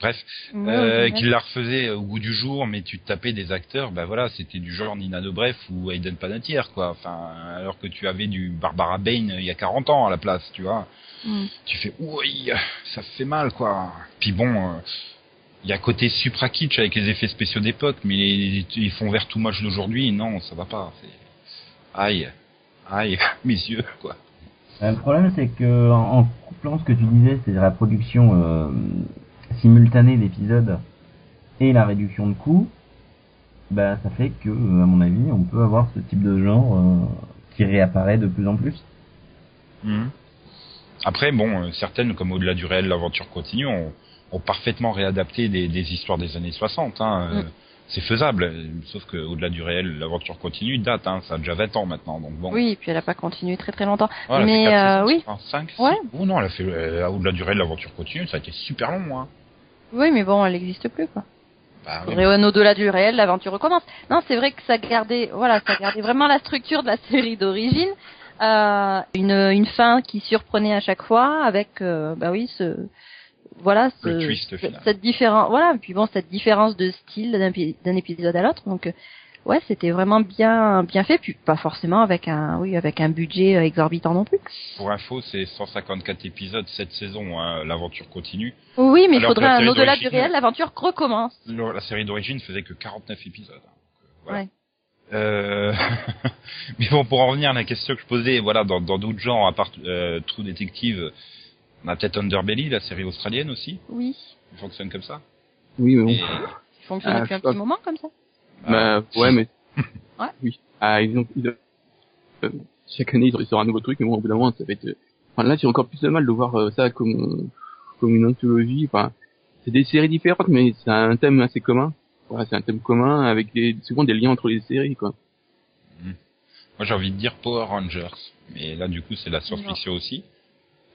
bref, euh, qu'ils la refaisaient au goût du jour, mais tu tapais des acteurs, bah voilà, c'était du genre Nina Dobrev ou Aiden Panettiere, quoi. Enfin, alors que tu avais du Barbara Bain il y a 40 ans à la place, tu vois Mm. tu fais oui, ça fait mal quoi. Puis bon, euh, il y a côté supra kitsch avec les effets spéciaux d'époque, mais ils font vers tout moche d'aujourd'hui, non, ça va pas. C'est aïe, aïe, mes yeux quoi. Euh, Le problème, c'est que en en couplant ce que tu disais, c'est-à-dire la production euh, simultanée d'épisodes et la réduction de coûts, bah ça fait que, euh, à mon avis, on peut avoir ce type de genre euh, qui réapparaît de plus en plus. Mhm. Après, bon, euh, certaines, comme Au-delà du réel, l'aventure continue, ont, ont parfaitement réadapté des, des histoires des années 60. Hein. C'est faisable, sauf que Au-delà du réel, l'aventure continue date, hein, ça a déjà 20 ans maintenant, donc bon. Oui, et puis elle a pas continué très très longtemps. Voilà, mais euh, oui, 5, Ouais. Ou non, elle a fait euh, Au-delà du réel, l'aventure continue, ça a été super long, hein. Oui, mais bon, elle n'existe plus quoi. Bah, oui. Au-delà du réel, l'aventure recommence. Non, c'est vrai que ça gardait, voilà, ça gardait vraiment la structure de la série d'origine, euh, une une fin qui surprenait à chaque fois avec, euh, bah oui, ce, voilà, ce, twist cette différence, voilà, puis bon, cette différence de style d'un épisode à l'autre, donc. Ouais, c'était vraiment bien bien fait, puis pas forcément avec un oui avec un budget euh, exorbitant non plus. Pour info, c'est 154 épisodes cette saison, hein, l'aventure continue. Oui, mais il faudrait au-delà du réel, l'aventure recommence. Le- La série d'origine faisait que 49 épisodes. hein. Donc, euh, voilà. Ouais. Euh... Mais bon, pour en revenir à la question que je posais, voilà, dans dans d'autres genres, à part euh, True Detective, on a peut-être Underbelly, la série australienne aussi, Oui, qui fonctionne comme ça. Oui, mais bon. Et... il fonctionne Ah, depuis un petit moment comme ça. Bah, ouais, mais. Ouais. Oui. Ah, ils ont, ils ont- euh, chaque année, ils sortent un nouveau truc, mais bon, au bout d'un moment, ça va être, euh, enfin, là, j'ai encore plus de mal de voir euh, ça comme, comme une anthologie, enfin, c'est des séries différentes, mais c'est un thème assez commun. Voilà, c'est un thème commun avec des, souvent des liens entre les séries, quoi. Moi, j'ai envie de dire Power Rangers, mais là, du coup, c'est la science-fiction aussi.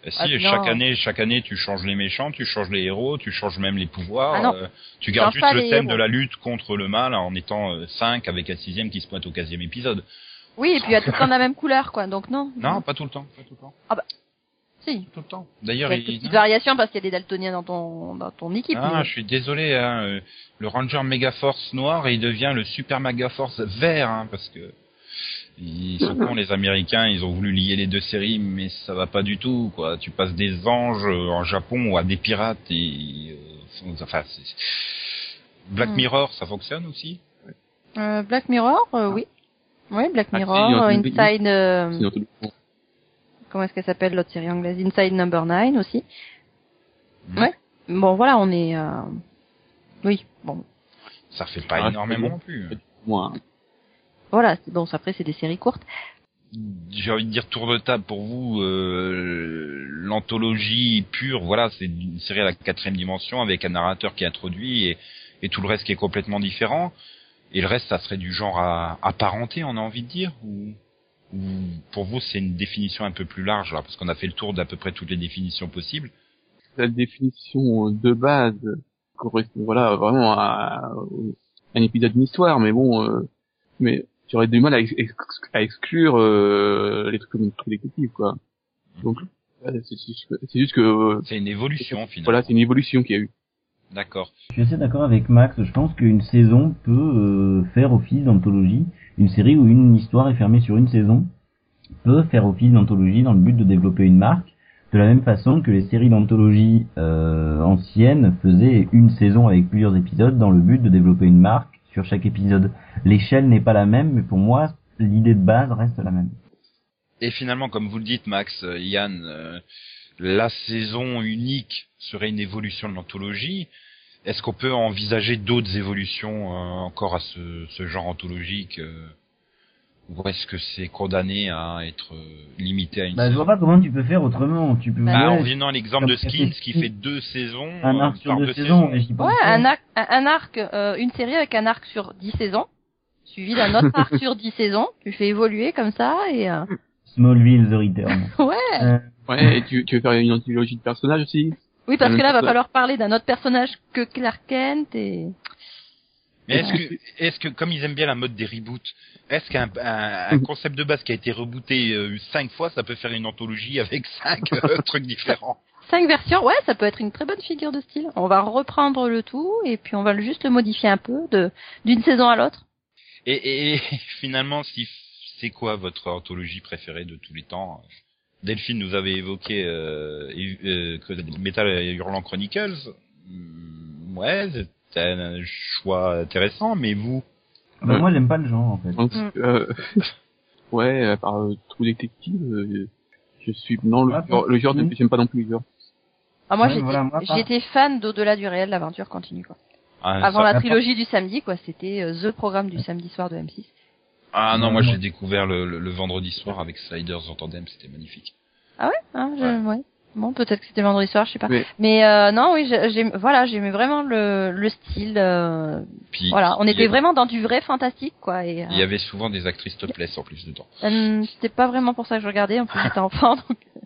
Euh, si, Ah, non. chaque année, chaque année, tu changes les méchants, tu changes les héros, tu changes même les pouvoirs. Ah euh, tu gardes juste le thème héros. de la lutte contre le mal en étant euh, 5 avec un sixième qui se pointe au 15 épisode. Oui, et puis il y a tout le temps la même couleur, quoi. Donc non. Non, pas tout le temps, pas tout le temps, Si. tout le temps. Il y D'ailleurs, a une petite variation parce qu'il y a des daltoniens dans ton dans ton équipe. Ah, mais- je suis désolé, hein, euh, le Ranger Megaforce noir, il devient le Super Megaforce vert, hein, parce que ils sont cons les Américains, ils ont voulu lier les deux séries, mais ça va pas du tout, quoi. Tu passes des anges euh, en Japon ou à des pirates et euh, enfin, c'est- Black Hmm. Mirror, ça fonctionne aussi? Euh, Black Mirror, euh, oui. Oui, Black Ah, Mirror, euh, Inside, euh, comment est-ce qu'elle s'appelle l'autre série anglaise? Inside Number 9 aussi. Hmm. Ouais. Bon, voilà, on est, euh... oui, bon, Ça fait pas Ah, énormément non plus. Moi, voilà, bon, après c'est des séries courtes. j'ai envie de dire tour de table pour vous, euh, l'anthologie pure, voilà, c'est une série à la quatrième dimension avec un narrateur qui est introduit et, et tout le reste qui est complètement différent. Et le reste, ça serait du genre à apparenté, on a envie de dire, ou, ou pour vous c'est une définition un peu plus large, là, parce qu'on a fait le tour d'à peu près toutes les définitions possibles. la définition de base, correspond voilà vraiment à, un épisode d'une histoire, mais bon, euh, mais j'aurais du mal à, ex- à exclure euh, les trucs comme True Detective quoi. Donc euh, c'est juste que- c'est juste que euh, C'est une évolution finalement. voilà, c'est une évolution qu'il y a eu. D'accord. Je suis assez d'accord avec Max. Je pense qu'une saison peut euh, faire office d'anthologie. Une série où une histoire est fermée sur une saison peut faire office d'anthologie dans le but de développer une marque. De la même façon que les séries d'anthologie euh, anciennes faisaient une saison avec plusieurs épisodes dans le but de développer une marque sur chaque épisode. L'échelle n'est pas la même, mais pour moi, l'idée de base reste la même. Et finalement, comme vous le dites, Max, euh, Yann, euh, la saison unique serait une évolution de l'anthologie. Est-ce qu'on peut envisager d'autres évolutions euh, encore à ce, genre anthologique euh, Ou est-ce que c'est condamné à être euh, limité à une Bah, je vois pas comment tu peux faire autrement. Tu peux Bah, en revenant à l'exemple de Skins qui fait deux saisons, un euh, arc sur deux deux saisons. Ouais, un arc, un, arc, euh, une série avec un arc sur 10 saisons, suivi d'un autre arc sur 10 saisons. Tu fais évoluer comme ça et euh, Smallville The Return. ouais. Euh, Ouais, et tu, tu veux faire une anthologie de personnages aussi? Oui, parce que là, va ça- falloir parler d'un autre personnage que Clark Kent et Mais est-ce que, est-ce que, comme ils aiment bien la mode des reboots, est-ce qu'un un, un concept de base qui a été rebooté euh, cinq fois, ça peut faire une anthologie avec cinq euh, trucs différents? Cinq versions. Ouais, ça peut être une très bonne figure de style. On va reprendre le tout et puis on va juste le modifier un peu de d'une saison à l'autre. et, et finalement, si c'est quoi votre anthologie préférée de tous les temps? Delphine nous avait évoqué euh, euh, que Metal Hurlant Chronicles. Hmm, Ouais, c'est un choix intéressant, mais vous bah, moi, j'aime pas le genre, en fait. Donc, Mm. euh, ouais, à part euh, True Detective, euh, je suis non le, Ah, genre, le genre mm. j'aime pas non plus le genre. Ah, moi, Ouais, j'étais voilà, fan d'au-delà du réel, l'aventure continue quoi. Ah, Avant ça- la pas- trilogie du samedi quoi, c'était euh, the programme du samedi soir de M6. Ah non, moi Ouais. j'ai découvert le, le- le vendredi soir avec Sliders en tandem, c'était magnifique. Ah ouais, hein, je- ouais. Bon, peut-être que c'était vendredi soir, je sais pas. Mais- Mais euh, non, oui, j'ai- voilà, j'aimais vraiment le, le style. euh, Puis voilà, on était avait- vraiment dans du vrai fantastique, quoi. Et euh, Il y avait souvent des actrices topless en plus dedans. euh, c'était pas vraiment pour ça que je regardais. En plus, j'étais enfant, donc euh,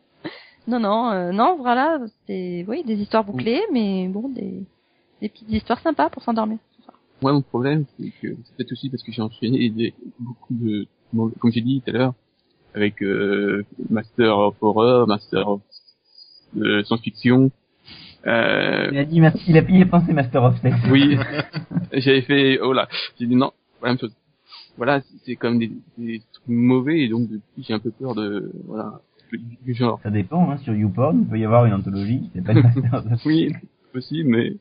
non, non, euh, non, voilà, c'est, oui, des histoires bouclées, mais bon, des, des petites histoires sympas pour s'endormir. Moi, mon problème, c'est que c'est peut-être aussi parce que j'ai enchaîné des, beaucoup de, comme j'ai dit tout à l'heure, avec euh, Master of Horror, Master of euh, Science-Fiction. Euh, Il a dit, merci, il a, il a pensé Master of Sex. oui, j'avais fait, oh là, j'ai dit non, pas la même chose. Voilà, c'est- c'est comme des, des trucs mauvais et donc depuis j'ai un peu peur de, voilà, du, genre. Ça dépend, hein, sur YouPorn, il peut y avoir une anthologie qui s'appelle Master of Sex. Oui, possible, mais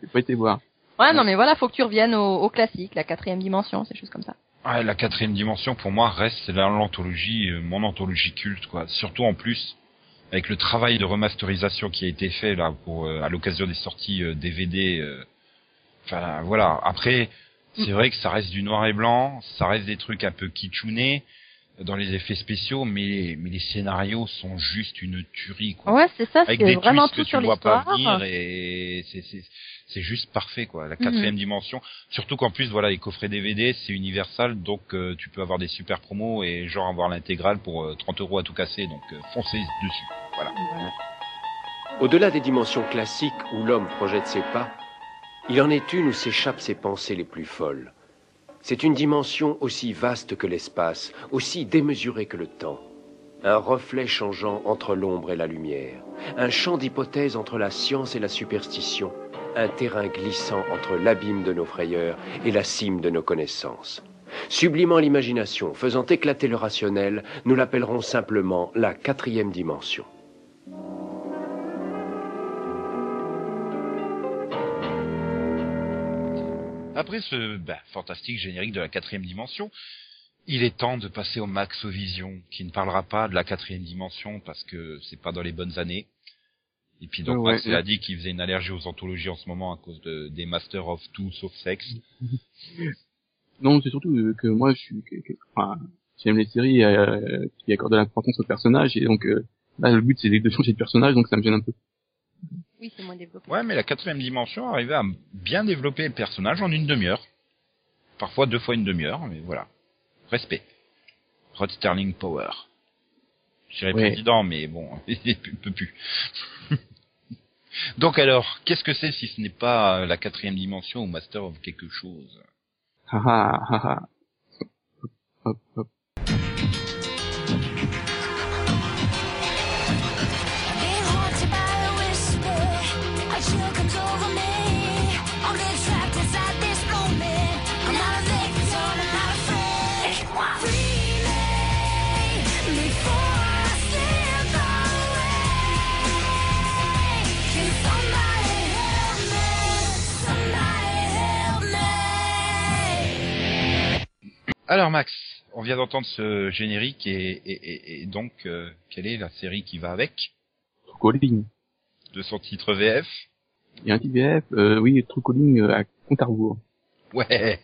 j'ai pas été voir. Ouais, non, mais voilà, faut que tu reviennes au, au classique, la quatrième dimension, ces choses comme ça. Ouais, la quatrième dimension pour moi reste la- l'anthologie, euh, mon anthologie culte quoi. Surtout en plus avec le travail de remasterisation qui a été fait là pour euh, à l'occasion des sorties euh, DVD. euh, Enfin voilà. Après, c'est vrai que ça reste du noir et blanc, ça reste des trucs un peu kitschounés euh, dans les effets spéciaux, mais mais les scénarios sont juste une tuerie quoi. Ouais, c'est ça, c'est vraiment tout que sur tu vois pas l'histoire. venir et c'est c'est juste parfait quoi Mhm. la quatrième dimension surtout qu'en plus voilà les coffrets DVD c'est Universal donc euh, tu peux avoir des super promos et genre avoir l'intégrale pour euh, 30 euros à tout casser donc euh, foncez dessus voilà. Au-delà des dimensions classiques où l'homme projette ses pas, il en est une où s'échappent ses pensées les plus folles. C'est une dimension aussi vaste que l'espace, aussi démesurée que le temps. Un reflet changeant entre l'ombre et la lumière, un champ d'hypothèses entre la science et la superstition, un terrain glissant entre l'abîme de nos frayeurs et la cime de nos connaissances. Sublimant l'imagination, faisant éclater le rationnel, nous l'appellerons simplement la quatrième dimension. après ce bah, fantastique générique de la quatrième dimension il est temps de passer au Maxovision qui ne parlera pas de la quatrième dimension parce que c'est pas dans les bonnes années et puis donc Ouais, Max ouais. a dit qu'il faisait une allergie aux anthologies en ce moment à cause de, des Masters of Tout sauf sexe Non, c'est surtout euh, que moi, je suis, que- que- enfin, j'aime les séries euh, qui accordent de l'importance aux personnages et donc euh, là, le but c'est de changer de personnage, donc ça me gêne un peu. Oui, c'est moins développé. Ouais, mais la quatrième dimension arrivait à bien développer le personnage en une demi-heure. Parfois deux fois une demi-heure, mais voilà. Respect. Rod Sterling Power. Je dirais Ouais. président, mais bon, il peut plus. Donc alors, qu'est-ce que c'est si ce n'est pas euh, la quatrième dimension ou Master of quelque chose? Alors Max, on vient d'entendre ce générique et, et, et, et donc euh, quelle est la série qui va avec? True Calling. de son titre VF Il y a un petit VF, euh, oui, True Calling euh, à compte à rebours. Ouais,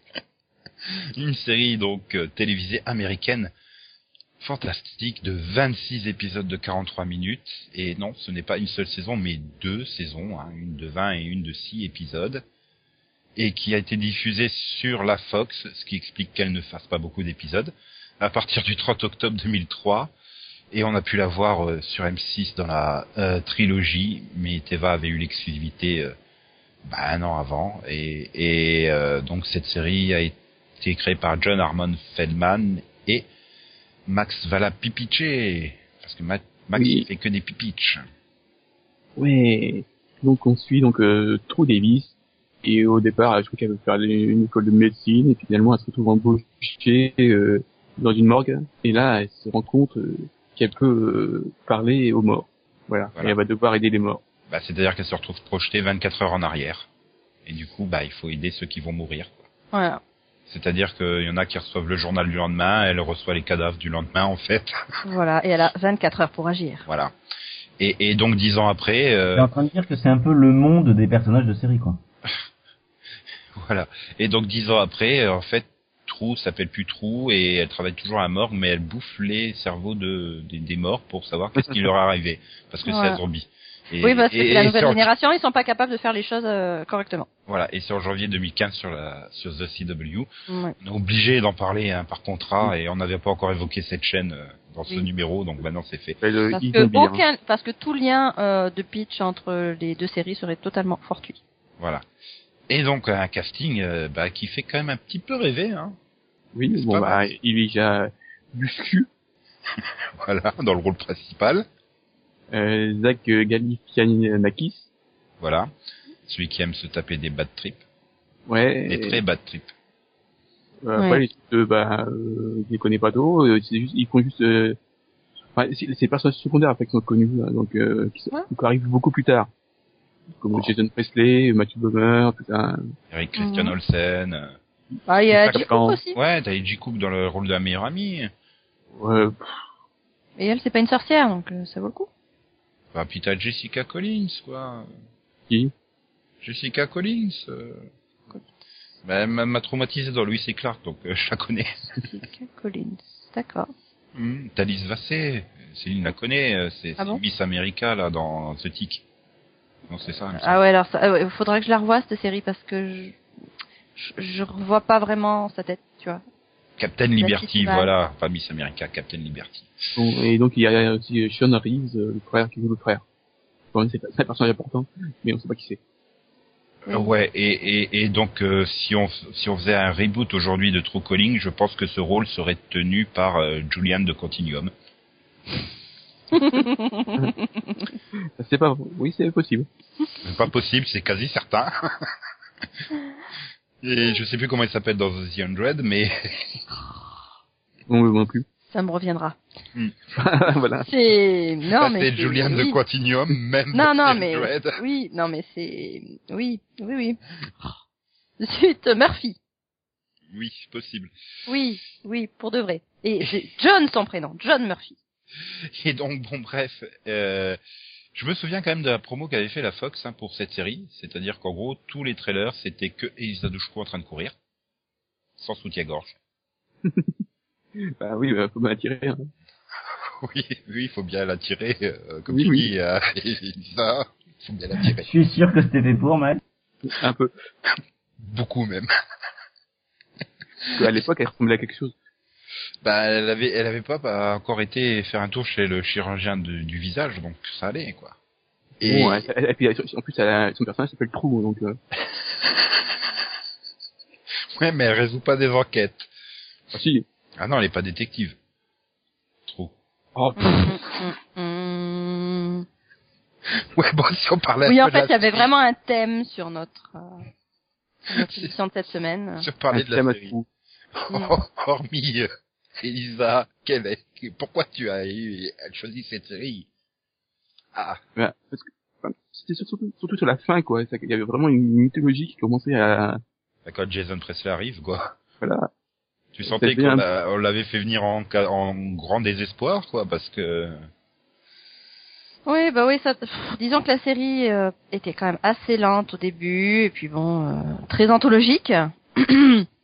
une série donc euh, télévisée américaine fantastique de 26 épisodes de 43 minutes. Et non, ce n'est pas une seule saison mais deux saisons, hein, une de 20 et une de 6 épisodes et qui a été diffusée sur la Fox, ce qui explique qu'elle ne fasse pas beaucoup d'épisodes à partir du 30 octobre 2003 et on a pu la voir euh, sur M6 dans la euh, trilogie mais Teva avait eu l'exclusivité euh, bah, un an avant et, et euh, donc cette série a été créée par John Harmon Feldman et Max Valapipice parce que Ma- Max Oui. fait que des pipitch. Ouais. Donc on suit donc euh, True Davis et au départ je crois qu'elle veut faire une école de médecine et finalement elle se retrouve embauchée euh, dans une morgue et là elle se rend compte euh, qu'elle peut euh, parler aux morts. Voilà. Voilà. Et elle va devoir aider les morts. Bah, c'est-à-dire qu'elle se retrouve projetée 24 heures en arrière et du coup bah il faut aider ceux qui vont mourir. Voilà. C'est-à-dire qu'il y en a qui reçoivent le journal du lendemain, elle reçoit les cadavres du lendemain en fait. Voilà. Et elle a 24 heures pour agir. voilà. Et, et donc dix ans après, euh, T'es en train de dire que c'est un peu le monde des personnages de série, quoi. Voilà. Et donc dix ans après, euh, en fait, Trou s'appelle plus Trou et elle travaille toujours à la morgue, mais elle bouffe les cerveaux de, des, des morts pour savoir qu'est-ce qui leur est arrivé, parce que c'est Voilà. un zombie. Et, oui, parce que et- la et nouvelle c'est en- génération, ils sont pas capables de faire les choses euh, correctement. Voilà. Et c'est en janvier 2015 sur la sur The CW. Ouais. On est obligé d'en parler hein, par contrat et on n'avait pas encore évoqué cette chaîne euh, dans ce Oui. numéro, donc maintenant c'est fait. Parce que aucun, parce que tout lien euh, de pitch entre les deux séries serait totalement fortuit. Voilà. Et donc un casting euh, bah, qui fait quand même un petit peu rêver, hein. Oui, bon pas bah il y a Buscu, Voilà, dans le rôle principal. euh, Zach Galifianakis. Voilà. Celui qui aime se taper des bad trips, Ouais. des très bad trips. Euh, Après, Ouais. les trucs, euh, bah, euh, je les connais pas trop. euh, juste, ils font juste, euh, enfin, c'est les personnages secondaires après qui sont connus, là, donc euh, qui, sont- Ouais. qui arrivent beaucoup plus tard, comme Oh. Jason Presley, Matthew Bomer, tout ça. Avec Christian Mhm. Olsen. Ah, il y a C'est pas J. quand- Cook aussi. Ouais, t'as dans le rôle de la meilleure amie. Ouais, Et elle, c'est pas une sorcière, donc euh, ça vaut le coup. Bah, puis t'as Jessica Collins, quoi. qui? Jessica Collins. Euh... Bah, elle m'a m'a traumatisé dans Louis et Clark, donc euh, je la connais. Jessica Collins. D'accord. Hmm, Thalys Vassé, Céline la connaît, c'est Ah bon? Miss America, là, dans The Tick. Non, c'est ça, il. Ah ouais, alors ah ouais, faudrait que je la revoie cette série parce que je, je, je revois pas vraiment sa tête, tu vois. Captain Liberty, voilà. Pas Miss America, Captain Liberty. bon, Et donc il y a aussi Sean Reeves, euh, le frère qui joue le frère. Bon, c'est un personnage important, mais on sait pas qui c'est. Euh, Ouais, et, et, et donc euh, si on si on faisait un reboot aujourd'hui de True Calling, je pense que ce rôle serait tenu par euh, Julian de Continuum. C'est pas, oui, c'est possible. C'est pas possible, c'est quasi certain. et je sais plus comment il s'appelle dans The 100, mais Non, non plus. Ça me reviendra. voilà. C'est non ça, mais c'est Julian de oui. Continuum, même Non dans non The mais 100. oui non mais c'est oui oui oui. Zut Murphy. Oui, possible. Oui oui pour de vrai. Et c'est John son prénom John Murphy. Et donc, bon, bref, euh, je me souviens quand même de la promo qu'avait fait la Fox hein, pour cette série. C'est-à-dire qu'en gros, tous les trailers, c'était que Elisa Dushku en train de courir, sans soutien-gorge. Bah oui, bah, faut bien attirer. Hein. Oui, oui, il faut bien l'attirer, euh, comme Oui, tu oui. dis, euh, Elisa, il faut bien Je l'attirer. suis sûr que c'était fait pour, Max. Un peu. Beaucoup même. Parce qu'à l'époque, elle ressemblait à quelque chose. Bah, elle avait, elle avait pas bah, encore été faire un tour chez le chirurgien de- du visage, donc ça allait, quoi. Et Bon, elle- elle- et puis en plus, elle a- son personnage s'appelle Trou, donc euh, ouais, mais elle résout pas des enquêtes. ah, si. Ah non, elle est pas détective. Trop. Oh, pff. Ouais, bon, si on parlait. Oui, un en peu fait, il y avait vraiment un thème sur notre, euh, sur notre de cette semaine. On parlait un de la série. Trou. Hormis euh, Elisa, est- pourquoi tu as eu, elle choisi cette série? Ah, Ouais, parce que enfin, c'était surtout, surtout sur la fin, quoi. Qu'il y avait vraiment une mythologie qui commençait à, quand Jason Presley arrive, quoi. voilà. Tu sentais qu'on l'avait fait venir en, en grand désespoir, quoi, parce que Oui, bah oui, ça, pff, disons que la série euh, était quand même assez lente au début, et puis bon, euh, très anthologique,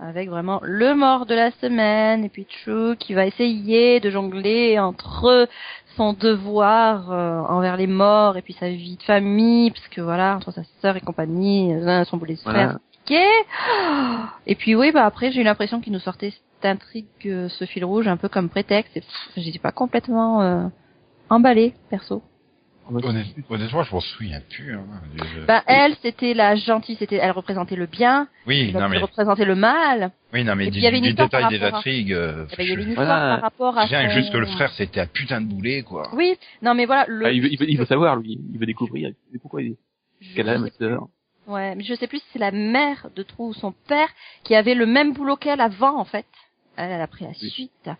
avec vraiment le mort de la semaine, et puis Chou qui va essayer de jongler entre son devoir euh, envers les morts et puis sa vie de famille, parce que voilà, entre sa sœur et compagnie, euh, son boulet frère, Voilà. Et puis oui, bah après j'ai eu l'impression qu'il nous sortait cette intrigue, euh, ce fil rouge un peu comme prétexte. Et j'étais pas complètement euh, emballée perso. Honnêt- honnêtement, je m'en souviens plus. Hein, Je- Bah elle, c'était la gentille, c'était, elle représentait le bien, oui, non mais, elle représentait le mal. oui, non mais du, puis, il y avait une du histoire par détail des intrigues. euh, Eh il y avait une histoire Voilà. par rapport à. Rien son- juste que le frère c'était un putain de boulet, quoi. Oui, non mais voilà. Le... Ah, il, veut, il, veut, il veut savoir, lui. Il veut découvrir. Pourquoi il qu'elle ma sœur. Ouais, mais je sais plus si c'est la mère de Trou ou son père qui avait le même boulot qu'elle avant en fait. Elle, elle a pris la Oui. suite,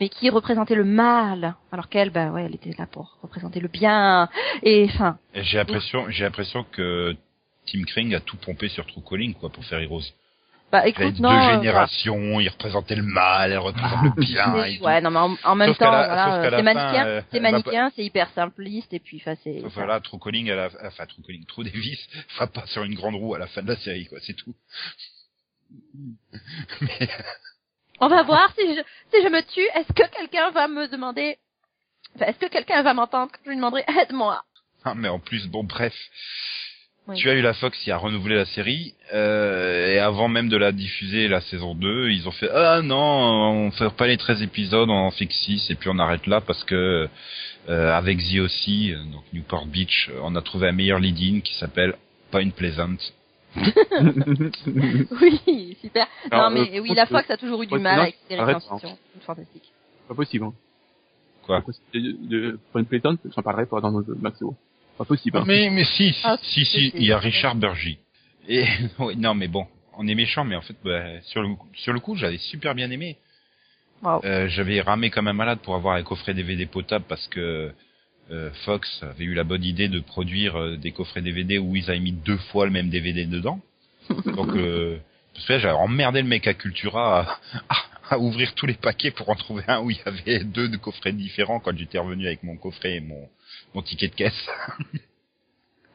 mais qui représentait le mal, alors qu'elle, bah ouais, elle était là pour représenter le bien. Et enfin, J'ai l'impression, j'ai l'impression que Tim Kring a tout pompé sur True Calling, quoi, pour faire Heroes. bah Il a écoute, deux non. euh, générations, il représentait le mal, elle représente le bien. tout. Ouais, non, mais en, en même Sauf temps, voilà, euh, c'est manichéen, euh, c'est elle manichéen, c'est hyper simpliste, et puis, enfin, c'est. Voilà, True Calling, à la, enfin True Calling, True Davis frappe pas sur une grande roue à la fin de la série, quoi, c'est tout. Mais On va voir si je, si je me tue, est-ce que quelqu'un va me demander, enfin, est-ce que quelqu'un va m'entendre? Quand je lui demanderai aide-moi. Ah, mais en plus, bon, bref. Oui. Tu as eu la Fox qui a renouvelé la série, euh, et avant même de la diffuser, la saison 2, ils ont fait, ah non, on fait pas les 13 épisodes, on en fait que 6, et puis on arrête là parce que, euh, avec The aussi, donc Newport Beach, on a trouvé un meilleur lead-in qui s'appelle Point Pleasant. Oui, super. Alors, non, mais euh, oui, la Fox a toujours eu du mal avec ses arrête, science-fiction. Fantastique. pas possible. Hein. Quoi Pas possible. De, de, pour une Playton, j'en parlerai pas dans le Maxo. Pas possible. Hein. Mais, mais si, si, Ah, si, si, il y a Richard Burgi. Et, non, mais bon, on est méchant, mais en fait, bah, sur le, sur le coup, j'avais super bien aimé. Wow. Euh, j'avais ramé comme un malade pour avoir un coffret DVD potable parce que euh, Fox avait eu la bonne idée de produire euh, des coffrets DVD où ils avaient mis deux fois le même DVD dedans. Donc, euh, parce que là, j'avais emmerdé le mec à Cultura à, à- à ouvrir tous les paquets pour en trouver un où il y avait deux de coffrets différents quand j'étais revenu avec mon coffret et mon, mon ticket de caisse.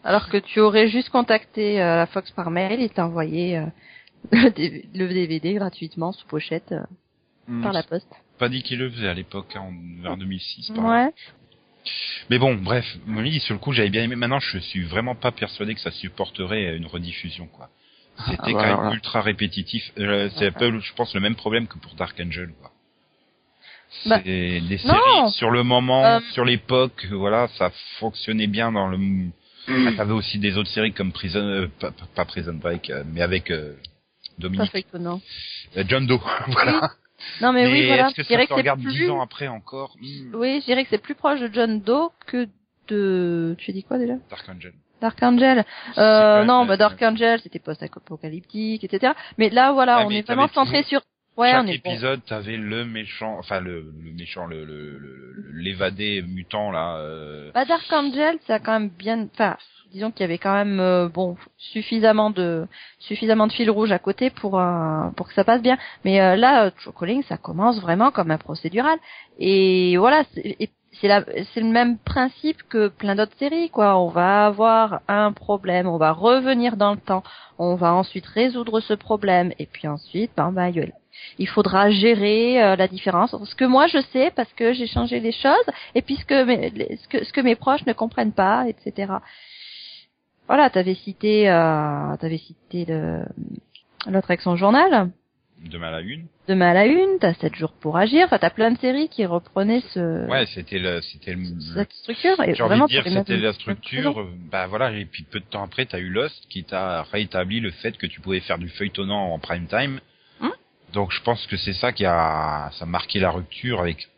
Alors que tu aurais juste contacté euh, la Fox par mail et t'envoyé euh, le, DV le DVD gratuitement sous pochette euh, Hmm. par la poste. Pas dit qu'il le faisait à l'époque, hein, en- vers 2006. par là. Mais bon, bref, Molly, sur le coup, j'avais bien aimé. Maintenant, je suis vraiment pas persuadé que ça supporterait une rediffusion, quoi. C'était Ah, bah, quand même ultra répétitif. Euh, c'est un peu, je pense, le même problème que pour Dark Angel, quoi. Bah, C'est des non. séries sur le moment, Euh, sur l'époque, voilà, ça fonctionnait bien dans le. Ah, T'avais aussi des autres séries comme Prison, euh, pas, Prison Break, mais avec Dominique, John Doe, voilà. Non mais, oui, voilà. est-ce que Je ça dirais se que c'est regarde plus. ans après encore? Hmm, Oui, je dirais que c'est plus proche de John Doe que de. Tu as dit quoi déjà? Dark Angel. Dark Angel. Euh, non, bah Dark Angel, c'était post-apocalyptique, etc. Mais là, voilà, on est vraiment centré sur. Ouais, Chaque est bon. épisode, t'avais le méchant, enfin le, le méchant, le l'évadé mutant là. euh, Bah Dark Angel, ça a quand même bien. Enfin, disons qu'il y avait quand même euh, bon suffisamment de suffisamment de fil rouge à côté pour euh, pour que ça passe bien. Mais euh, là, euh, True Calling, ça commence vraiment comme un procédural. Et voilà, c'est c'est la c'est le même principe que plein d'autres séries quoi. On va avoir un problème, on va revenir dans le temps, on va ensuite résoudre ce problème et puis ensuite, ben, il- il faudra gérer euh, la différence. Ce que moi je sais parce que j'ai changé les choses et puis ce que mes, ce que ce que mes proches ne comprennent pas, etc. Voilà, t'avais cité, euh, t'avais cité le l'autre avec son journal. Demain à la une. Demain à la une, t'as 7 jours pour agir. Enfin, t'as plein de séries qui reprenaient ce, Ouais, c'était le, c'était le, cette structure. Et J'ai envie de dire c'était la structure, euh, bah voilà, et puis peu de temps après, t'as eu Lost qui t'a réétabli le fait que tu pouvais faire du feuilletonnant en prime time. Donc je pense que c'est ça qui a, ça a marqué la rupture avec,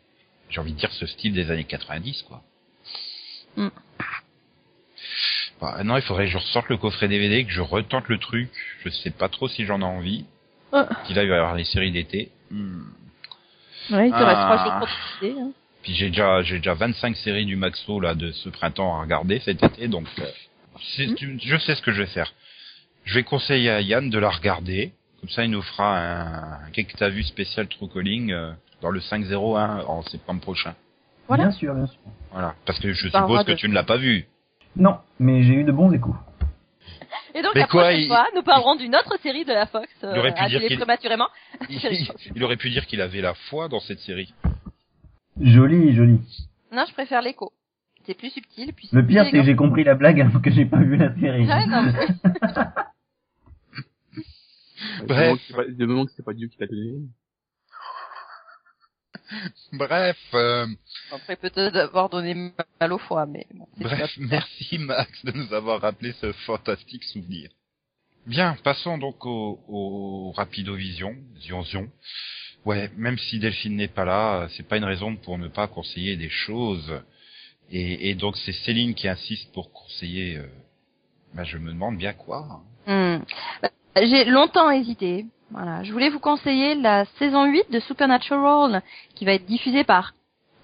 j'ai envie de dire, ce style des années 90, quoi. Hum. Bah, non, il faudrait que je ressorte le coffret DVD, que je retente le truc. Je sais pas trop si j'en ai envie. Ah. Puis là, il va y avoir les séries d'été. Hmm. Ouais, il te Ah. reste 3 jours pour décider. Hein. Puis j'ai déjà j'ai déjà 25 séries du Maxo là de ce printemps à regarder cet été donc euh, tu- je sais ce que je vais faire. Je vais conseiller à Yann de la regarder comme ça il nous fera un qu'est-ce que t'as vu spécial True Calling euh, dans le 501 en septembre prochain. Voilà. Bien sûr, bien sûr. Voilà parce que je suppose que de- tu ne l'as pas vu. Non, mais j'ai eu de bons échos. Et donc Mais la quoi, prochaine il- fois, nous parlerons d'une autre série de la Fox, euh, Il aurait pu dire prématurément. Il, il aurait pu dire qu'il avait la foi dans cette série. Joli, joli. Non, je préfère l'écho. C'est plus subtil. Le pire, c'est que j'ai compris la blague alors que j'ai pas vu la série. Ouais, non, mais- Bref. moment que c'est pas- Du moment que c'est pas Dieu qui l'a donné. Bref, euh, Après peut-être avoir donné mal au foie, mais bon. Bref, merci Max de nous avoir rappelé ce fantastique souvenir. Bien, passons donc au, au Rapidovision, Zion Zion. Ouais, même si Delphine n'est pas là, c'est pas une raison pour ne pas conseiller des choses. Et, et donc c'est Céline qui insiste pour conseiller. euh, bah, je me demande bien quoi. hein. J'ai longtemps hésité. Voilà, je voulais vous conseiller la saison 8 de Supernatural qui va être diffusée par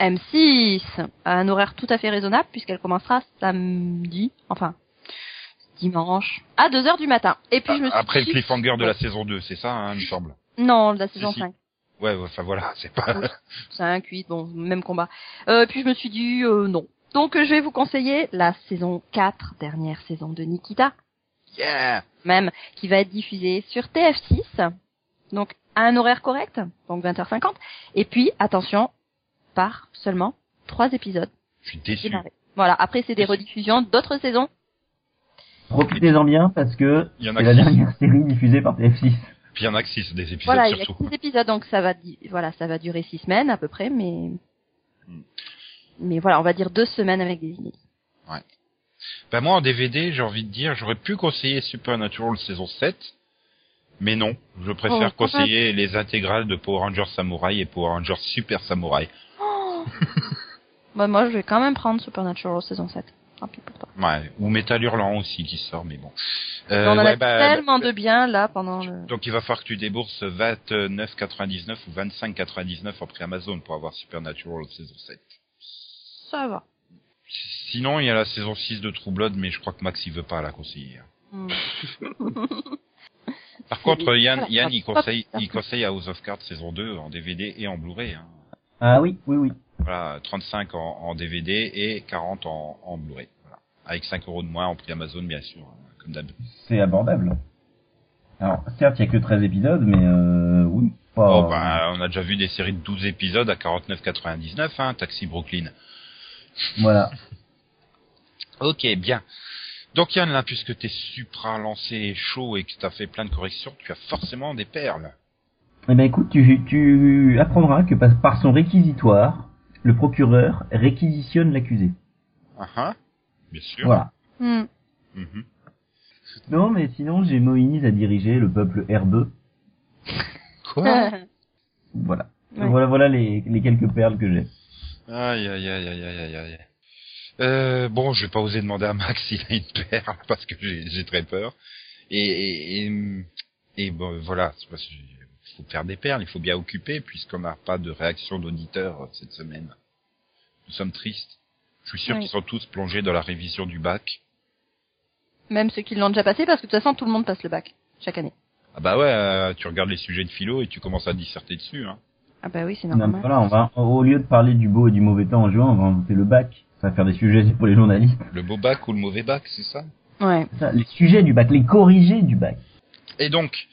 M6 à un horaire tout à fait raisonnable puisqu'elle commencera samedi, enfin dimanche à 2 heures du matin. Et puis je me suis Après le cliffhanger de la saison 2, c'est ça, hein, il me semble. Non, la saison Si, si. 5. Ouais, enfin voilà, c'est pas. 5, 8, bon, même combat. Euh, puis je me suis dit euh, non. Donc je vais vous conseiller la saison 4, dernière saison de Nikita, Yeah. même, qui va être diffusée sur TF6, donc à un horaire correct, donc 20h50. Et puis, attention, par seulement 3 épisodes. Je suis déçu. Voilà, après c'est des rediffusions d'autres saisons. Profitez-en bien parce que Il y en c'est a la dernière série diffusée par TF6. Puis il y en a que six des épisodes Voilà, il y a surtout. 6 épisodes, donc ça va, voilà, ça va durer 6 semaines à peu près, mais... Hmm. Mais voilà, on va dire 2 semaines avec des inédits. Ben moi en DVD, j'ai envie de dire, j'aurais pu conseiller Supernatural saison 7, mais non, je préfère Oh, conseiller les intégrales de Power Rangers Samurai et Power Rangers Super Samurai. Bah, moi, je vais quand même prendre Supernatural saison 7. Tant pis pour toi. Ouais, ou Metal Hurlant aussi qui sort, mais bon. Euh, on en ouais, a bah, tellement bah, de bien là pendant le... Donc il va falloir que tu débourses 29,99 ou 25,99 en prix Amazon pour avoir Supernatural saison 7. Ça va. Sinon, il y a la saison 6 de True Blood, mais je crois que Max il veut pas la conseiller. Hmm. Par C'est- contre, Yann, il va conseille, il conseille House of Cards saison 2 en DVD et en Blu-ray. Hein. Ah oui, oui, oui. Voilà, 35 en, en DVD et 40 en, en Blu-ray. Voilà. Avec 5 euros de moins en prix Amazon, bien sûr, hein, comme d'hab. C'est abordable. Alors, certes, il y a que 13 épisodes, mais euh, oui, pas... Oh, bah, on a déjà vu des séries de 12 épisodes à 49,99, hein, Taxi Brooklyn. Voilà. Ok, bien. Donc Yann, là, puisque t'es supra lancé chaud et que t'as fait plein de corrections, tu as forcément des perles. Eh ben écoute, tu, tu apprendras que par, par son réquisitoire, le procureur réquisitionne l'accusé. Ah ah, bien sûr. Voilà. Hmm. Mhm. Non, mais sinon, j'ai Moïse à diriger le peuple herbeux. Quoi? Voilà. Ouais. Voilà, voilà les, les quelques perles que j'ai. Aïe, aïe, aïe, aïe, aïe, aïe, aïe. Euh, bon, je vais pas oser demander à Max s'il a une perle parce que j'ai j'ai très peur. Et, et, et, et bon, voilà, c'est parce que j'ai- il faut faire des perles, il faut bien occuper puisqu'on n'a pas de réaction d'auditeur cette semaine. Nous sommes tristes. Je suis sûr Oui. qu'ils sont tous plongés dans la révision du bac. Même ceux qui l'ont déjà passé, parce que de toute façon, tout le monde passe le bac, chaque année. Ah bah ouais, euh, tu regardes les sujets de philo et tu commences à disserter dessus. Hein. Ah bah oui, c'est Non, normal. voilà, on va, au lieu de parler du beau et du mauvais temps en juin, on va inventer le bac. Ça va faire des sujets pour les journalistes. Le beau bac ou le mauvais bac, c'est ça Ouais. Ça, les sujets du bac, les corrigés du bac. Et donc,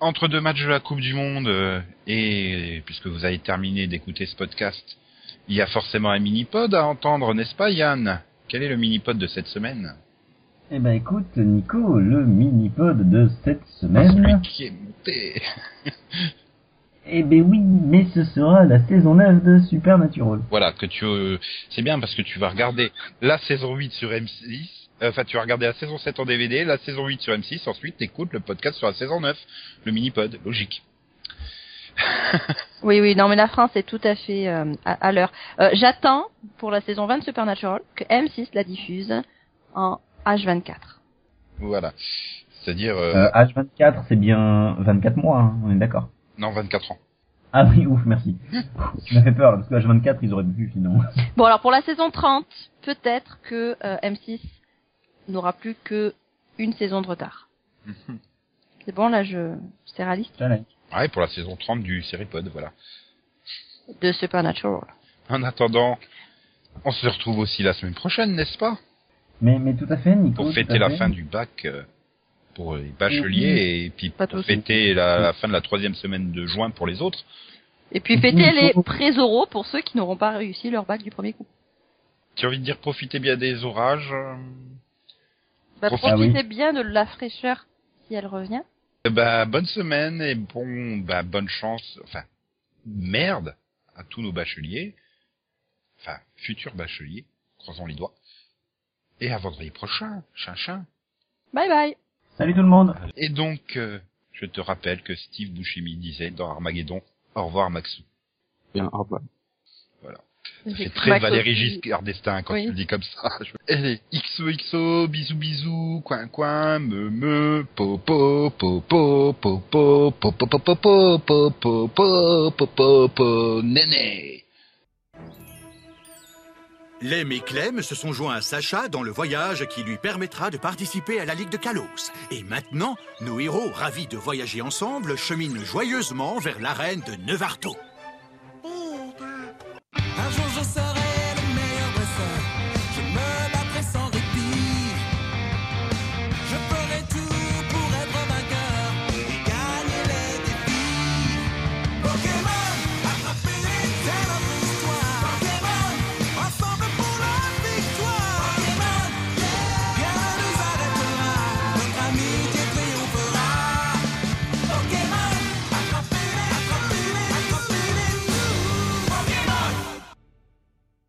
entre deux matchs de la Coupe du Monde euh, et puisque vous avez terminé d'écouter ce podcast, il y a forcément un mini-pod à entendre, n'est-ce pas Yann? Quel est le mini-pod de cette semaine? Eh ben écoute, Nico, le mini-pod de cette Celui semaine. qui est monté. Eh ben oui, mais ce sera la saison 9 de Supernatural. Voilà, que tu, euh, c'est bien parce que tu vas regarder la saison 8 sur M6. euh, Enfin, tu vas regarder la saison 7 en DVD, la saison 8 sur M6, ensuite t'écoutes le podcast sur la saison 9, le mini-pod, logique. Oui, oui, non, mais la France est tout à fait euh, à, à l'heure. Euh, J'attends pour la saison 20 de Supernatural que M6 la diffuse en H24. Voilà. C'est-à-dire, euh, Euh, H24, c'est bien 24 mois, hein, on est d'accord. Non, 24 ans. Ah oui, ouf, merci. tu m'as fait peur, là, parce que H24, ils auraient pu, sinon. Bon, alors pour la saison 30, peut-être que euh, M6 n'aura plus que une saison de retard. C'est bon, là, je c'est réaliste? Challenge. Ouais, pour la saison 30 du Seripod, voilà. de Supernatural. En attendant, on se retrouve aussi la semaine prochaine, n'est-ce pas? Mais, mais tout à fait, Nico. Pour fêter la fait. fin du bac euh, pour les bacheliers et puis Pas pour tous. fêter la, la fin de la troisième semaine de juin pour les autres. Et puis fêter les trésors pour ceux qui n'auront pas réussi leur bac du premier coup. Tu as envie de dire profitez bien des orages euh, Bah, Profite- profitez Ah oui. bien de la fraîcheur si elle revient. Bah, bonne semaine et bon, bah, bonne chance, enfin, merde à tous nos bacheliers, enfin, futurs bacheliers, croisons les doigts. Et à vendredi prochain, chinchin. Bye bye. Salut tout le monde. Et donc, euh, je te rappelle que Steve Buscemi disait dans Armageddon, au revoir Maxou. Bien, au revoir. Ça fait J'ai très Max Valérie aussi. Giscard d'Estaing quand Oui. tu le dis comme ça. Allez, XOXO, bisous bisous, coin coin, me me, po po po po po po po po po po po po po po po po po néné. Lem et Clem se sont joints à Sacha dans le voyage qui lui permettra de participer à la Ligue de Kalos. Et maintenant, nos héros, ravis de voyager ensemble, cheminent joyeusement vers l'arène de Nevarto.